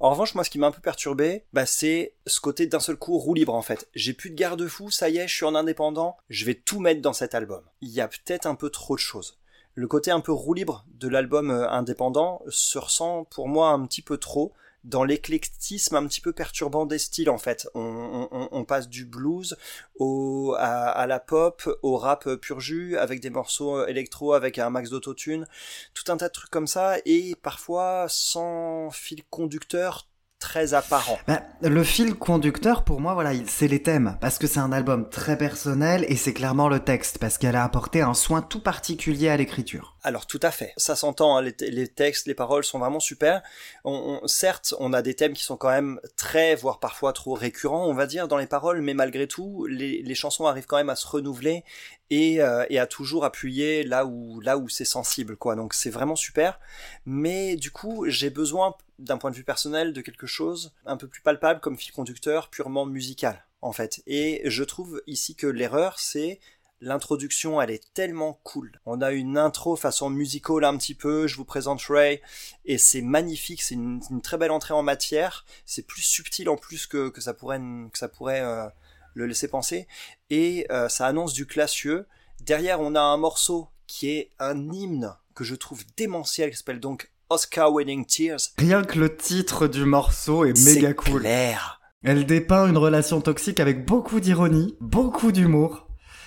En revanche, moi, ce qui m'a un peu perturbé, bah, c'est ce côté d'un seul coup roue libre, en fait. J'ai plus de garde-fou, ça y est, je suis en indépendant, je vais tout mettre dans cet album. Il y a peut-être un peu trop de choses. Le côté un peu roue libre de l'album euh, indépendant se ressent pour moi un petit peu trop dans l'éclectisme un petit peu perturbant des styles en fait. On, passe du blues au, à, à la pop, au rap pur jus, avec des morceaux électro, avec un max d'autotune, tout un tas de trucs comme ça, et parfois sans fil conducteur très apparent. Bah, le fil conducteur, pour moi, voilà, il- c'est les thèmes, parce que c'est un album très personnel et c'est clairement le texte, parce qu'elle a apporté un soin tout particulier à l'écriture. Alors tout à fait, ça s'entend, hein, les, te- les textes, les paroles sont vraiment super. On, on- certes, on a des thèmes qui sont quand même très, voire parfois trop récurrents, on va dire, dans les paroles, mais malgré tout, les, les chansons arrivent quand même à se renouveler et, euh, et à toujours appuyer là où là où c'est sensible, quoi. Donc c'est vraiment super. Mais du coup, j'ai besoin, d'un point de vue personnel, de quelque chose un peu plus palpable comme fil conducteur, purement musical, en fait. Et je trouve ici que l'erreur, c'est L'introduction, elle est tellement cool. On a une intro façon musical un petit peu. Je vous présente Ray et c'est magnifique. C'est une, une très belle entrée en matière. C'est plus subtil en plus que, que ça pourrait que ça pourrait euh, le laisser penser. Et euh, ça annonce du classieux. Derrière, on a un morceau qui est un hymne que je trouve démentiel qui s'appelle donc Oscar Winning Tears. Rien que le titre du morceau est méga cool. clair. Elle dépeint une relation toxique avec beaucoup d'ironie, beaucoup d'humour.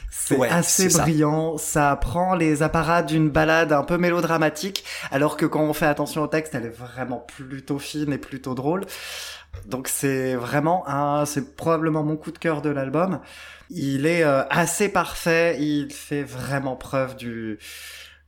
C'est Ouais, assez ça. brillant, ça. prend les apparats d'une balade un peu mélodramatique, alors que quand on fait attention au texte, elle est vraiment plutôt fine et plutôt drôle. Donc c'est vraiment un, c'est probablement mon coup de cœur de l'album. Il est euh, assez parfait, il fait vraiment preuve du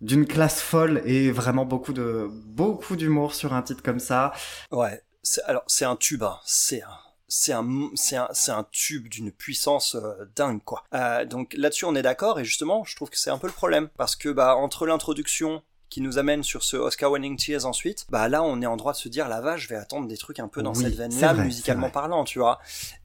d'une classe folle et vraiment beaucoup de beaucoup d'humour sur un titre comme ça. Ouais. Alors c'est un tube. hein. C'est un c'est un, c'est un, c'est un tube d'une puissance euh, dingue, quoi. Euh, donc là-dessus, on est d'accord, et justement, je trouve que c'est un peu le problème, parce que bah entre l'introduction qui nous amène sur ce Oscar Winning Tears ensuite, bah là, on est en droit de se dire, la vache, je vais attendre des trucs un peu dans Oui, cette veine-là, musicalement parlant, tu vois.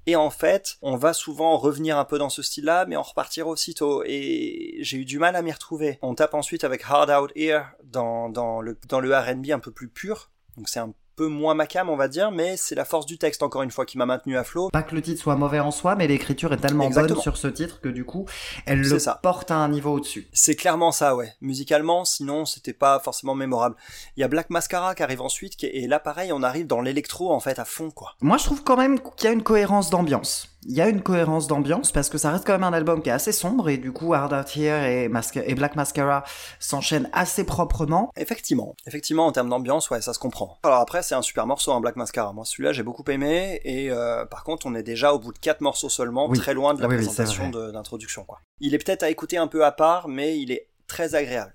Et en fait, on va souvent revenir un peu dans ce style-là, mais en repartir aussitôt. Et j'ai eu du mal à m'y retrouver. On tape ensuite avec Hard Out Here dans, dans le, dans le R&B un peu plus pur. Donc c'est un peu moins ma cam, on va dire, mais c'est la force du texte, encore une fois, qui m'a maintenu à flot. Pas que le titre soit mauvais en soi, mais l'écriture est tellement Exactement. bonne sur ce titre que du coup, elle le ça. porte à un niveau au-dessus. C'est clairement ça, ouais. Musicalement, sinon, c'était pas forcément mémorable. Il y a Black Mascara qui arrive ensuite, et là, pareil, on arrive dans l'électro, en fait, à fond, quoi. Moi, je trouve quand même qu'il y a une cohérence d'ambiance. Il y a une cohérence d'ambiance parce que ça reste quand même un album qui est assez sombre et du coup, Hard Out Here et, Masca- et Black Mascara s'enchaînent assez proprement. Effectivement. Effectivement, en termes d'ambiance, ouais, ça se comprend. Alors après, c'est un super morceau, un Black Mascara. Moi, celui-là, j'ai beaucoup aimé, et euh, par contre, on est déjà au bout de quatre morceaux seulement, Oui. très loin de la Oui, présentation d'introduction, quoi. Il est peut-être à écouter un peu à part, mais il est très agréable.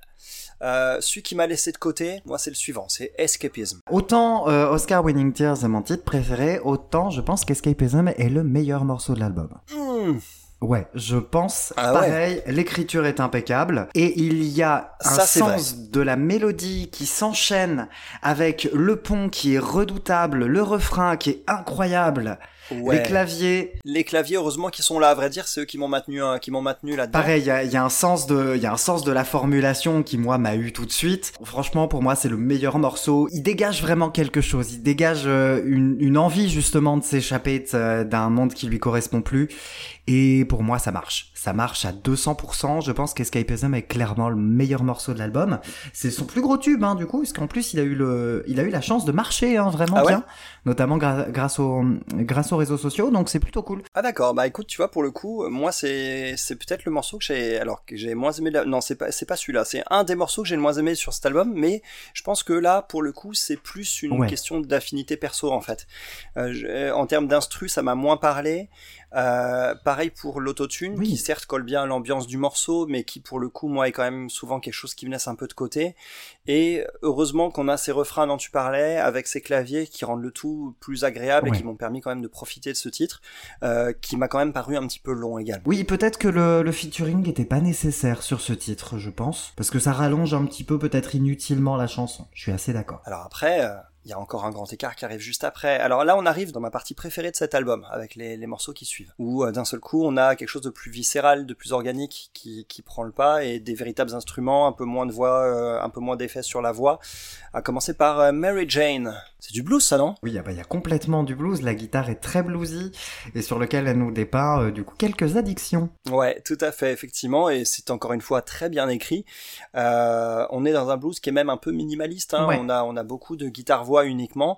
Euh, celui qui m'a laissé de côté, moi, c'est le suivant, c'est Escapism. Autant euh, Oscar Winning Tears est mon titre préféré, autant je pense qu'Escapism est le meilleur morceau de l'album. Hmm. Ouais, je pense Ah ouais. pareil, l'écriture est impeccable et il y a un Ça, sens de la mélodie qui s'enchaîne avec le pont qui est redoutable, le refrain qui est incroyable, Ouais. les claviers. Les claviers, heureusement, qui sont là. À vrai dire, c'est eux qui m'ont maintenu, hein, qui m'ont maintenu là-dedans. Pareil, il y a, il y a un sens de, il y a un sens de la formulation qui moi m'a eu tout de suite. Franchement, pour moi, c'est le meilleur morceau. Il dégage vraiment quelque chose. Il dégage euh, une, une envie justement de s'échapper de- d'un monde qui lui correspond plus. Et pour moi, ça marche. Ça marche à 200%. Je pense qu'Escapism est clairement le meilleur morceau de l'album. C'est son plus gros tube, hein, du coup, parce qu'en plus, il a eu le, il a eu la chance de marcher, hein, vraiment Ah ouais bien. Notamment gra- grâce aux, grâce aux réseaux sociaux. Donc, c'est plutôt cool. Ah d'accord, bah écoute, tu vois, pour le coup, moi c'est c'est peut-être le morceau que j'ai alors que j'ai moins aimé. la- Non, c'est pas c'est pas celui-là. C'est un des morceaux que j'ai le moins aimé sur cet album, mais je pense que là, pour le coup, c'est plus une Ouais. question d'affinité perso en fait. Euh, je- en termes d'instru, ça m'a moins parlé. Euh, pareil pour l'autotune, Oui. qui certes colle bien à l'ambiance du morceau, mais qui pour le coup, moi, est quand même souvent quelque chose qui me laisse un peu de côté. Et heureusement qu'on a ces refrains dont tu parlais, avec ces claviers qui rendent le tout plus agréable et qui m'ont permis quand même de profiter de ce titre, euh, qui m'a quand même paru un petit peu long également. Oui, peut-être que le, le featuring n'était pas nécessaire sur ce titre, je pense. Parce que ça rallonge un petit peu, peut-être inutilement, la chanson. Je suis assez d'accord. Alors après, euh, il y a encore un grand écart qui arrive juste après. Alors là, on arrive dans ma partie préférée de cet album, avec les, les morceaux qui suivent, où euh, d'un seul coup, on a quelque chose de plus viscéral, de plus organique, qui, qui prend le pas, et des véritables instruments, un peu moins de voix, euh, un peu moins d'effets sur la voix, à commencer par euh, Mary Jane. C'est du blues, ça, non? Oui, ah bah, il y a complètement du blues. La guitare est très bluesy. Et sur lequel elle nous dépeint, du coup, quelques addictions. Ouais, tout à fait, effectivement, et c'est encore une fois très bien écrit. On est dans un blues qui est même un peu minimaliste. Hein. Ouais. On a on a beaucoup de guitare-voix uniquement.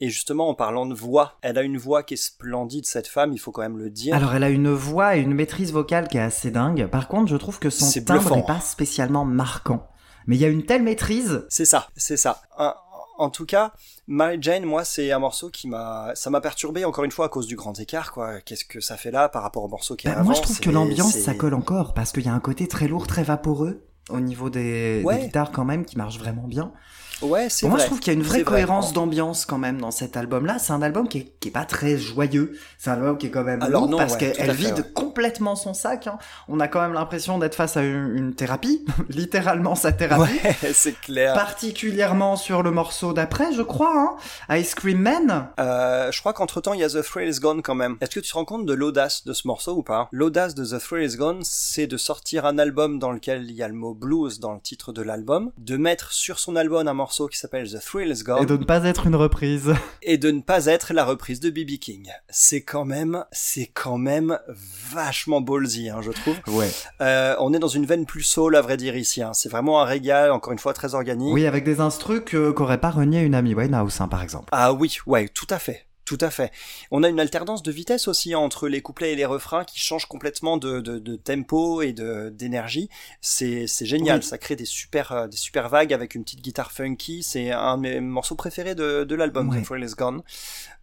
Et justement, en parlant de voix, elle a une voix qui est splendide, cette femme, il faut quand même le dire. Alors, elle a une voix et une maîtrise vocale qui est assez dingue. Par contre, je trouve que son C'est timbre n'est pas spécialement marquant. Mais il y a une telle maîtrise. C'est ça, c'est ça. Un- en tout cas, Mary Jane, moi, c'est un morceau qui m'a, ça m'a perturbé encore une fois à cause du grand écart, quoi. Qu'est-ce que ça fait là par rapport au morceau qui est Bah, avant? moi, je trouve que l'ambiance, ça colle encore. Parce qu'il y a un côté très lourd, très vaporeux. Au niveau des, des Ouais. guitares, quand même, qui marche vraiment bien. Ouais, c'est moi, vrai. je trouve qu'il y a une vraie vrai. cohérence d'ambiance quand même dans cet album-là. C'est un album qui est, qui est pas très joyeux. C'est un album qui est quand même Alors non, parce ouais, qu'elle vide ouais. complètement son sac. hein. On a quand même l'impression d'être face à une, une thérapie, [LAUGHS] littéralement sa thérapie. Ouais, [LAUGHS] c'est clair. Particulièrement sur le morceau d'après, je crois, hein. Ice Cream Man. Euh, je crois qu'entre temps, il y a The Thrill is Gone quand même. Est-ce que tu te rends compte de l'audace de ce morceau ou pas? L'audace de The Thrill is Gone, c'est de sortir un album dans lequel il y a le mot blues dans le titre de l'album, de mettre sur son album un morceau qui s'appelle The Thrill is Gone, Et de ne pas être une reprise. [LAUGHS] et de ne pas être la reprise de B.B. King. C'est quand même, c'est quand même vachement ballsy, hein, je trouve. Ouais. Euh, on est dans une veine plus soul, à vrai dire, ici. Hein. C'est vraiment un régal, encore une fois, très organique. Oui, avec des instrus qu'aurait pas renié une amie Winehouse, hein, par exemple. Ah oui, ouais, tout à fait. Tout à fait. On a une alternance de vitesse aussi entre les couplets et les refrains qui changent complètement de, de, de tempo et de d'énergie. C'est génial. Oui. Ça crée des super euh, des super vagues avec une petite guitare funky. C'est un de mes morceaux préférés de, de l'album. The Thrill Is Gone.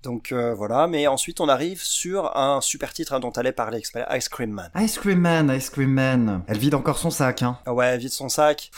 Donc euh, voilà. Mais ensuite on arrive sur un super titre hein, dont allait parler Ice Cream Man. Ice Cream Man, Ice Cream Man. Elle vide encore son sac, hein. Ah Ouais, vide son sac.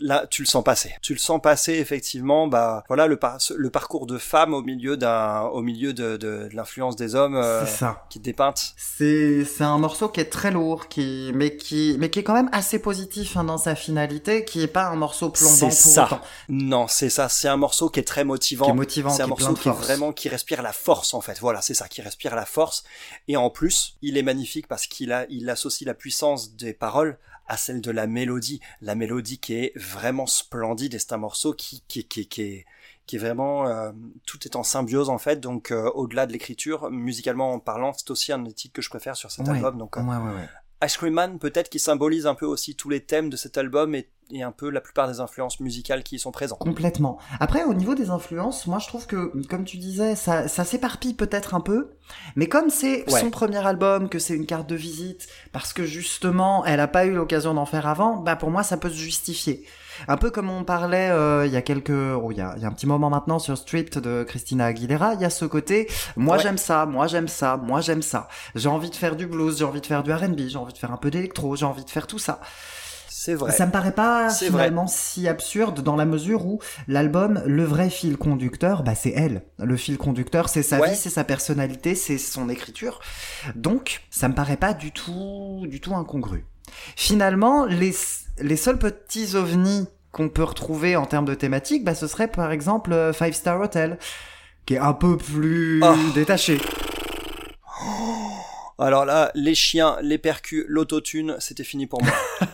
Là, tu le sens passer. Tu le sens passer effectivement. Bah voilà le, par- le parcours de femme au milieu d'un, au milieu de, de, de l'influence des hommes euh, C'est ça. qui te dépeinte. C'est c'est un morceau qui est très lourd, qui mais qui mais qui est quand même assez positif hein, dans sa finalité, qui est pas un morceau plombant C'est pour ça. autant, Non, c'est ça. C'est un morceau qui est très motivant. qui est motivant, C'est un morceau qui est vraiment qui respire la force en fait. Voilà, c'est ça, qui respire la force. Et en plus, il est magnifique parce qu'il a, il associe la puissance des paroles à celle de la mélodie. La mélodie qui est vraiment splendide et c'est un morceau qui, qui, qui, qui est qui est vraiment euh, tout est en symbiose en fait donc euh, au-delà de l'écriture musicalement en parlant c'est aussi un des titres que je préfère sur cet Ouais. album donc euh, Ouais, ouais, ouais. Ice Cream Man peut-être qui symbolise un peu aussi tous les thèmes de cet album et, et un peu la plupart des influences musicales qui y sont présentes Complètement. Après, au niveau des influences, moi je trouve que, comme tu disais, ça, ça s'éparpille peut-être un peu, mais comme c'est Ouais. son premier album, que c'est une carte de visite, parce que justement, elle a pas eu l'occasion d'en faire avant, bah pour moi ça peut se justifier. Un peu comme on parlait euh, il y a quelques, oh, il y a, il y a un petit moment maintenant sur Stripped de Christina Aguilera, il y a ce côté, moi Ouais. j'aime ça, moi j'aime ça, moi j'aime ça. J'ai envie de faire du blues, j'ai envie de faire du R&B, j'ai envie de faire un peu d'électro, j'ai envie de faire tout ça. C'est vrai. Ça me paraît pas finalement si absurde dans la mesure où l'album, le vrai fil conducteur, bah c'est elle. Le fil conducteur, c'est sa Ouais. vie, c'est sa personnalité, c'est son écriture. Donc, ça me paraît pas du tout, du tout incongru. Finalement, les, les seuls petits ovnis qu'on peut retrouver en termes de thématique, bah ce serait par exemple euh, Five Star Hotel, qui est un peu plus Oh. détaché. Alors là, les chiens, les percus, l'autotune, c'était fini pour moi. [LAUGHS]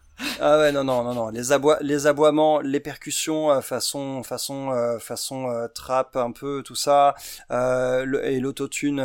ah ouais, non, non, non, non. Les, aboi les aboiements, les percussions, euh, façon, façon, euh, façon euh, trap, un peu, tout ça, euh, le- et l'autotune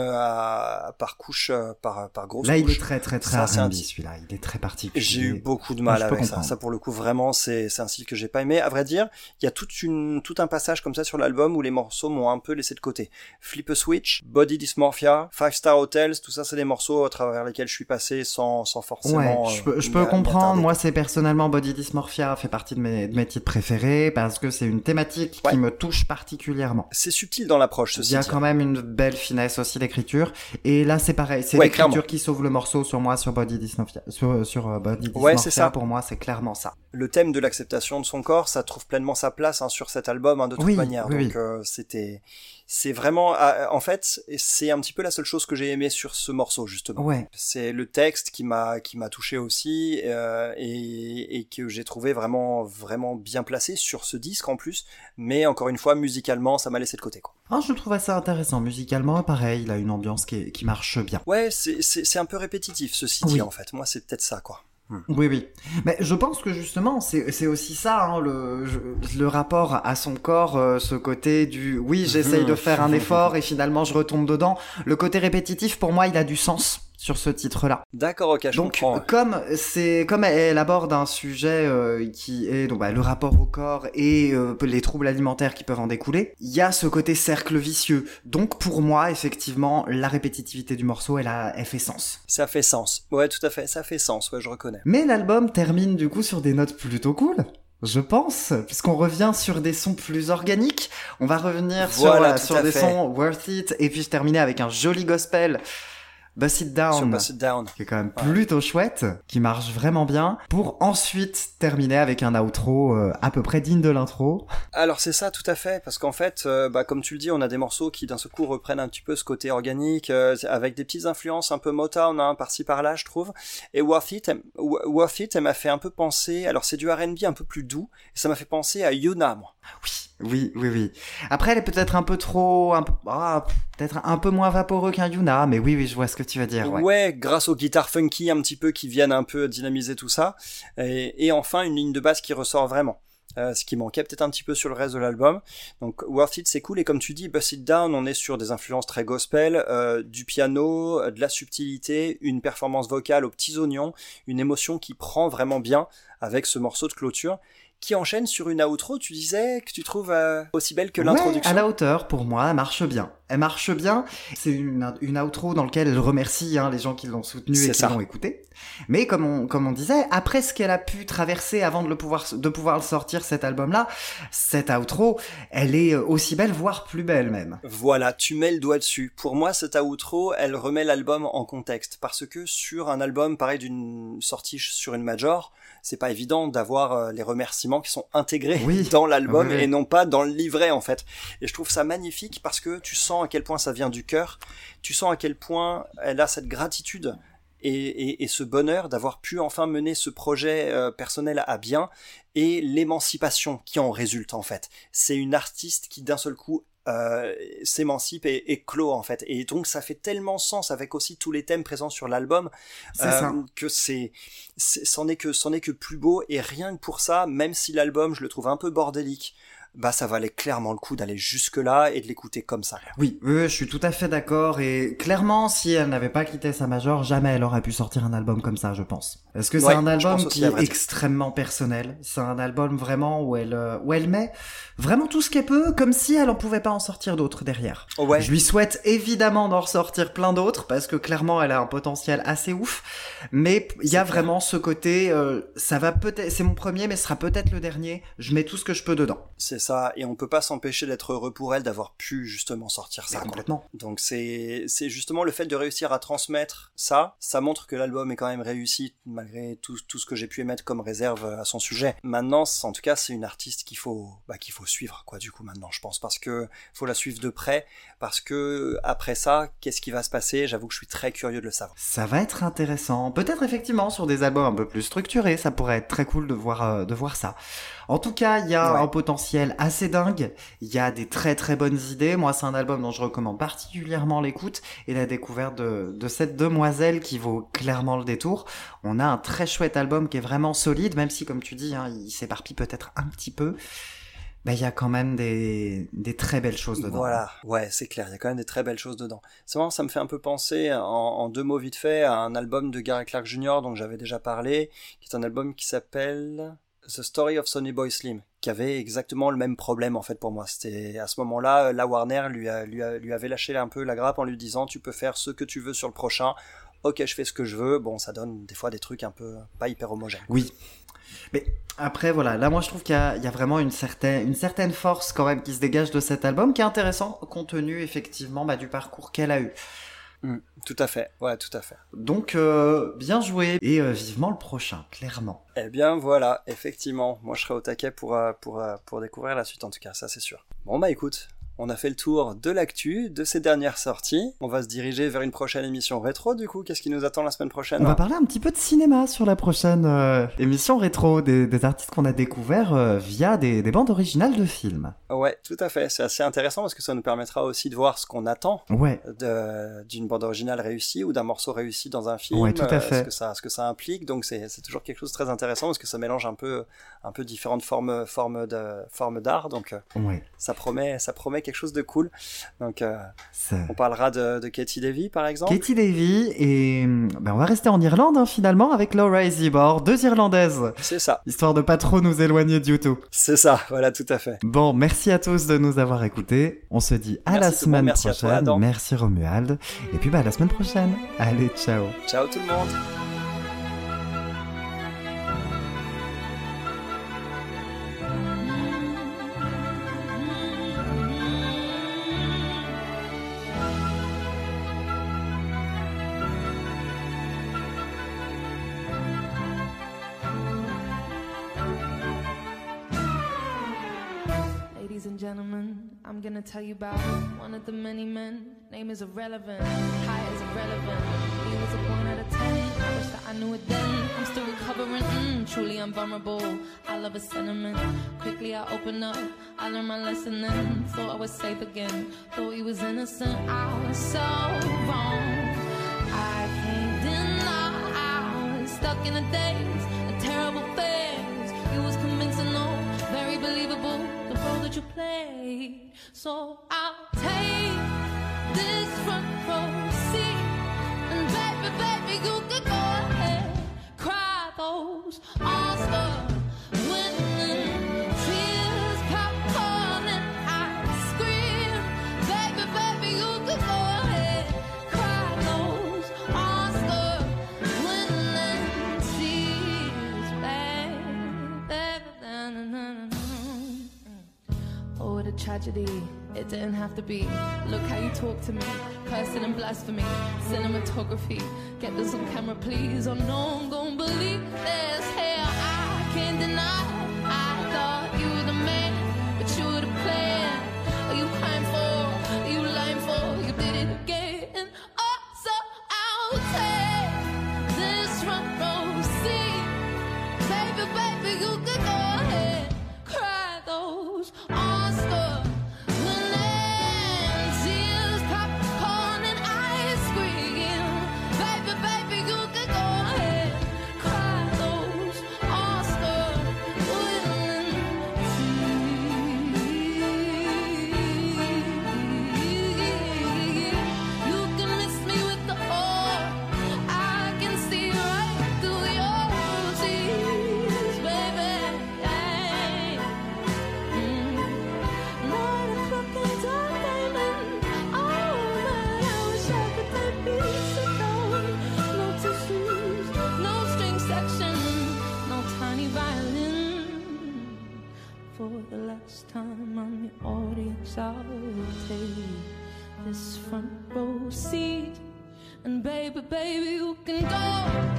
par couche, par, par grosse Là, il est très très très Ça, c'est un celui-là. Il est très particulier. J'ai eu beaucoup de mal avec ça. comprendre. Ça, pour le coup, vraiment, c'est c'est un style que j'ai pas aimé. À vrai dire, il y a toute une, tout un passage comme ça sur l'album où les morceaux m'ont un peu laissé de côté. Flip a Switch, Body Dysmorphia, Five Star Hotels, tout ça, c'est des morceaux à travers lesquels je suis passé sans, sans forcément. Ouais, je peux, je peux comprendre. Moi, c'est personnellement Body Dysmorphia fait partie de mes, de mes titres préférés parce que c'est une thématique Ouais. qui me touche particulièrement. C'est subtil dans l'approche, Il y a quand même une belle finesse aussi d'écriture. Et là, c'est pareil. C'est Ouais, l'écriture qui sauve le morceau sur moi, sur Body Dysmorphia. Sur, sur euh, Body Ouais, Dysmorphia, c'est ça. pour moi, c'est clairement ça. Le thème de l'acceptation de son corps, ça trouve pleinement sa place hein, sur cet album, hein, de toute Oui, manière. oui, Donc, euh, c'était, c'est vraiment, ah, en fait, c'est un petit peu la seule chose que j'ai aimé sur ce morceau, justement. Ouais. C'est le texte qui m'a qui m'a touché aussi euh, et, et que j'ai trouvé vraiment vraiment bien placé sur ce disque en plus. Mais encore une fois, musicalement, ça m'a laissé de côté. Quoi. Ah, je trouve ça intéressant. Musicalement, pareil, il a une ambiance qui, est- qui marche bien. Ouais, c'est un peu répétitif ceci dit Oui. en fait. Moi, c'est peut-être ça quoi. Oui, oui. Mais je pense que justement, c'est aussi ça, hein, le, rapport à son corps, euh, ce côté du oui, j'essaye de faire un [LAUGHS] effort et finalement je retombe dedans. Le côté répétitif, pour moi, il a du sens sur ce titre-là. D'accord, ok, je Donc, comprends. comme c'est comme elle aborde un sujet euh, qui est donc bah, le rapport au corps et euh, les troubles alimentaires qui peuvent en découler, il y a ce côté cercle vicieux. Donc, pour moi, effectivement, la répétitivité du morceau, elle a, elle fait sens. Ça fait sens. Ouais, tout à fait, ça fait sens. Ouais, je reconnais. Mais l'album termine du coup sur des notes plutôt cool. Je pense, puisqu'on revient sur des sons plus organiques, on va revenir sur, euh, sur des fait. sons worth it, et puis je terminer avec un joli gospel, Bust It Down, Sur Pass It Down. qui est quand même Ouais. plutôt chouette, qui marche vraiment bien, pour ensuite terminer avec un outro euh, à peu près digne de l'intro. Alors c'est ça, tout à fait, parce qu'en fait, euh, bah, comme tu le dis, on a des morceaux qui d'un seul coup reprennent un petit peu ce côté organique, euh, avec des petites influences un peu Motown, hein, par-ci par-là, je trouve. Et Worth It, Worth It, elle m'a fait un peu penser. Alors c'est du R&B un peu plus doux, et ça m'a fait penser à Yuna, moi. Oui, oui, oui. Après, elle est peut-être un peu trop, un ah, peut-être un peu moins vaporeux qu'un Yuna, mais oui, oui, je vois ce que tu veux dire. Ouais. Ouais. grâce aux guitares funky un petit peu qui viennent un peu dynamiser tout ça. Et, et enfin, une ligne de basse qui ressort vraiment. Euh, ce qui manquait peut-être un petit peu sur le reste de l'album. Donc Worth It c'est cool et comme tu dis Bust It Down on est sur des influences très gospel, euh, du piano, euh, de la subtilité, une performance vocale aux petits oignons, une émotion qui prend vraiment bien avec ce morceau de clôture qui enchaîne sur une outro tu disais que tu trouves euh, aussi belle que Ouais, l'introduction. à la hauteur, pour moi, elle marche bien. Elle marche bien. C'est une, une outro dans laquelle elle remercie hein, les gens qui l'ont soutenue et qui l'ont écouté. Mais comme on, comme on disait, après ce qu'elle a pu traverser avant de, le pouvoir, de pouvoir le sortir, cet album-là, cette outro, elle est aussi belle, voire plus belle même. Voilà, tu mets le doigt dessus. Pour moi, cette outro, elle remet l'album en contexte. Parce que sur un album, pareil, d'une sortie sur une major, c'est pas évident d'avoir euh, les remerciements qui sont intégrés Oui. [LAUGHS] dans l'album oui. et non pas dans le livret, en fait. Et je trouve ça magnifique parce que tu sens à quel point ça vient du cœur. Tu sens à quel point elle a cette gratitude et, et- et ce bonheur d'avoir pu enfin mener ce projet euh, personnel à bien et l'émancipation qui en résulte en fait. C'est une artiste qui d'un seul coup euh, s'émancipe et, et clôt en fait. Et donc ça fait tellement sens avec aussi tous les thèmes présents sur l'album euh, ça. que c'est c'est- c'en est que c'en est que plus beau et rien que pour ça, même si l'album je le trouve un peu bordélique, bah ça valait clairement le coup d'aller jusque là et de l'écouter comme ça. Oui, oui, je suis tout à fait d'accord. Et clairement, si elle n'avait pas quitté sa major, jamais elle aurait pu sortir un album comme ça, je pense. Parce que c'est Ouais, un album qui est extrêmement personnel? C'est un album vraiment où elle, euh, où elle met vraiment tout ce qu'elle peut, comme si elle en pouvait pas en sortir d'autres derrière. Oh ouais. Je lui souhaite évidemment d'en ressortir plein d'autres parce que clairement elle a un potentiel assez ouf. Mais il y a vraiment ce côté, euh, ça va peut-être, c'est mon premier, mais ce sera peut-être le dernier. Je mets tout ce que je peux dedans. C'est ça, et on peut pas s'empêcher d'être heureux pour elle d'avoir pu justement sortir ça. Mais quoi. complètement. Donc c'est c'est justement le fait de réussir à transmettre ça, ça montre que l'album est quand même réussi malgré tout, tout ce que j'ai pu émettre comme réserve à son sujet. Maintenant, en tout cas, c'est une artiste qu'il faut bah, qu'il faut suivre quoi du coup maintenant, je pense parce que faut la suivre de près parce que après ça, qu'est-ce qui va se passer? J'avoue que je suis très curieux de le savoir. Ça va être intéressant. Peut-être effectivement sur des albums un peu plus structurés, ça pourrait être très cool de voir euh, de voir ça. En tout cas, il y a Ouais. un potentiel assez dingue. Il y a des très très bonnes idées. Moi, c'est un album dont je recommande particulièrement l'écoute et la découverte de, cette demoiselle qui vaut clairement le détour. On a un très chouette album qui est vraiment solide, même si, comme tu dis, hein, il s'éparpille peut-être un petit peu. Ben, il y a quand même des, des très belles choses dedans. Voilà, ouais, c'est clair, il y a quand même des très belles choses dedans. C'est vraiment, ça me fait un peu penser, en, en deux mots vite fait, à un album de Gary Clark Jr., dont j'avais déjà parlé, qui est un album qui s'appelle The Story of Sonny Boy Slim, avait exactement le même problème en fait pour moi. C'était à ce moment-là, la Warner lui, a- lui, avait lâché un peu la grappe en lui disant tu peux faire ce que tu veux sur le prochain. Ok, je fais ce que je veux. Bon, ça donne des fois des trucs un peu pas hyper homogènes. Oui. Mais après, voilà, là, moi, je trouve qu'il y y a vraiment une certaine, une certaine force quand même qui se dégage de cet album, qui est intéressant, compte tenu effectivement bah, du parcours qu'elle a eu. Mm, tout à fait, ouais, tout à fait. Donc, euh, bien joué et euh, vivement le prochain, clairement. Eh bien voilà, effectivement, moi je serai au taquet pour, euh, pour, euh, pour découvrir la suite en tout cas, ça c'est sûr. Bon bah écoute, on a fait le tour de l'actu, de ces dernières sorties. On va se diriger vers une prochaine émission rétro du coup, qu'est-ce qui nous attend la semaine prochaine On va parler un petit peu de cinéma sur la prochaine euh, émission rétro, des, des artistes qu'on a découverts euh, via des, des bandes originales de films. Ouais, tout à fait, c'est assez intéressant parce que ça nous permettra aussi de voir ce qu'on attend Ouais, d'une bande originale réussie ou d'un morceau réussi dans un film, Ouais, tout à euh, fait. ce que ça, ce que ça implique. Donc c'est toujours quelque chose de très intéressant parce que ça mélange un peu, un peu différentes formes, formes de, formes d'art. Donc ouais. ça promet, ça promet quelque chose de cool. Donc euh, On parlera de, de Katie Davy, par exemple. Katie Davy et ben, on va rester en Irlande hein, finalement avec Laura Isibor, deux Irlandaises, C'est ça, histoire de pas trop nous éloigner de YouTube. c'est ça, voilà, tout à fait. Bon, merci à tous de nous avoir écoutés. On se dit à Merci la tout semaine merci à toi, prochaine. Merci Romuald. Et puis bah à la semaine prochaine. Allez, ciao. Ciao tout le monde. Tell you about one of the many men. Name is irrelevant, high is irrelevant. He was a one out of ten. I wish that I knew it then. I'm still recovering, mm, truly I'm vulnerable. I love a sentiment. Quickly I open up, I learned my lesson then. Thought I was safe again. Thought he was innocent. I was so wrong. I can't deny I was stuck in a daze, you played. So I'll take this front row seat, and baby, baby, you could go ahead, cry those Oscar tragedy. It didn't have to be. Look how you talk to me. Cursing and blasphemy. Cinematography. Get this on camera, please. Oh, no one gonna believe this. Hell, I can't deny. I'll take this front row seat. And baby, baby, you can go.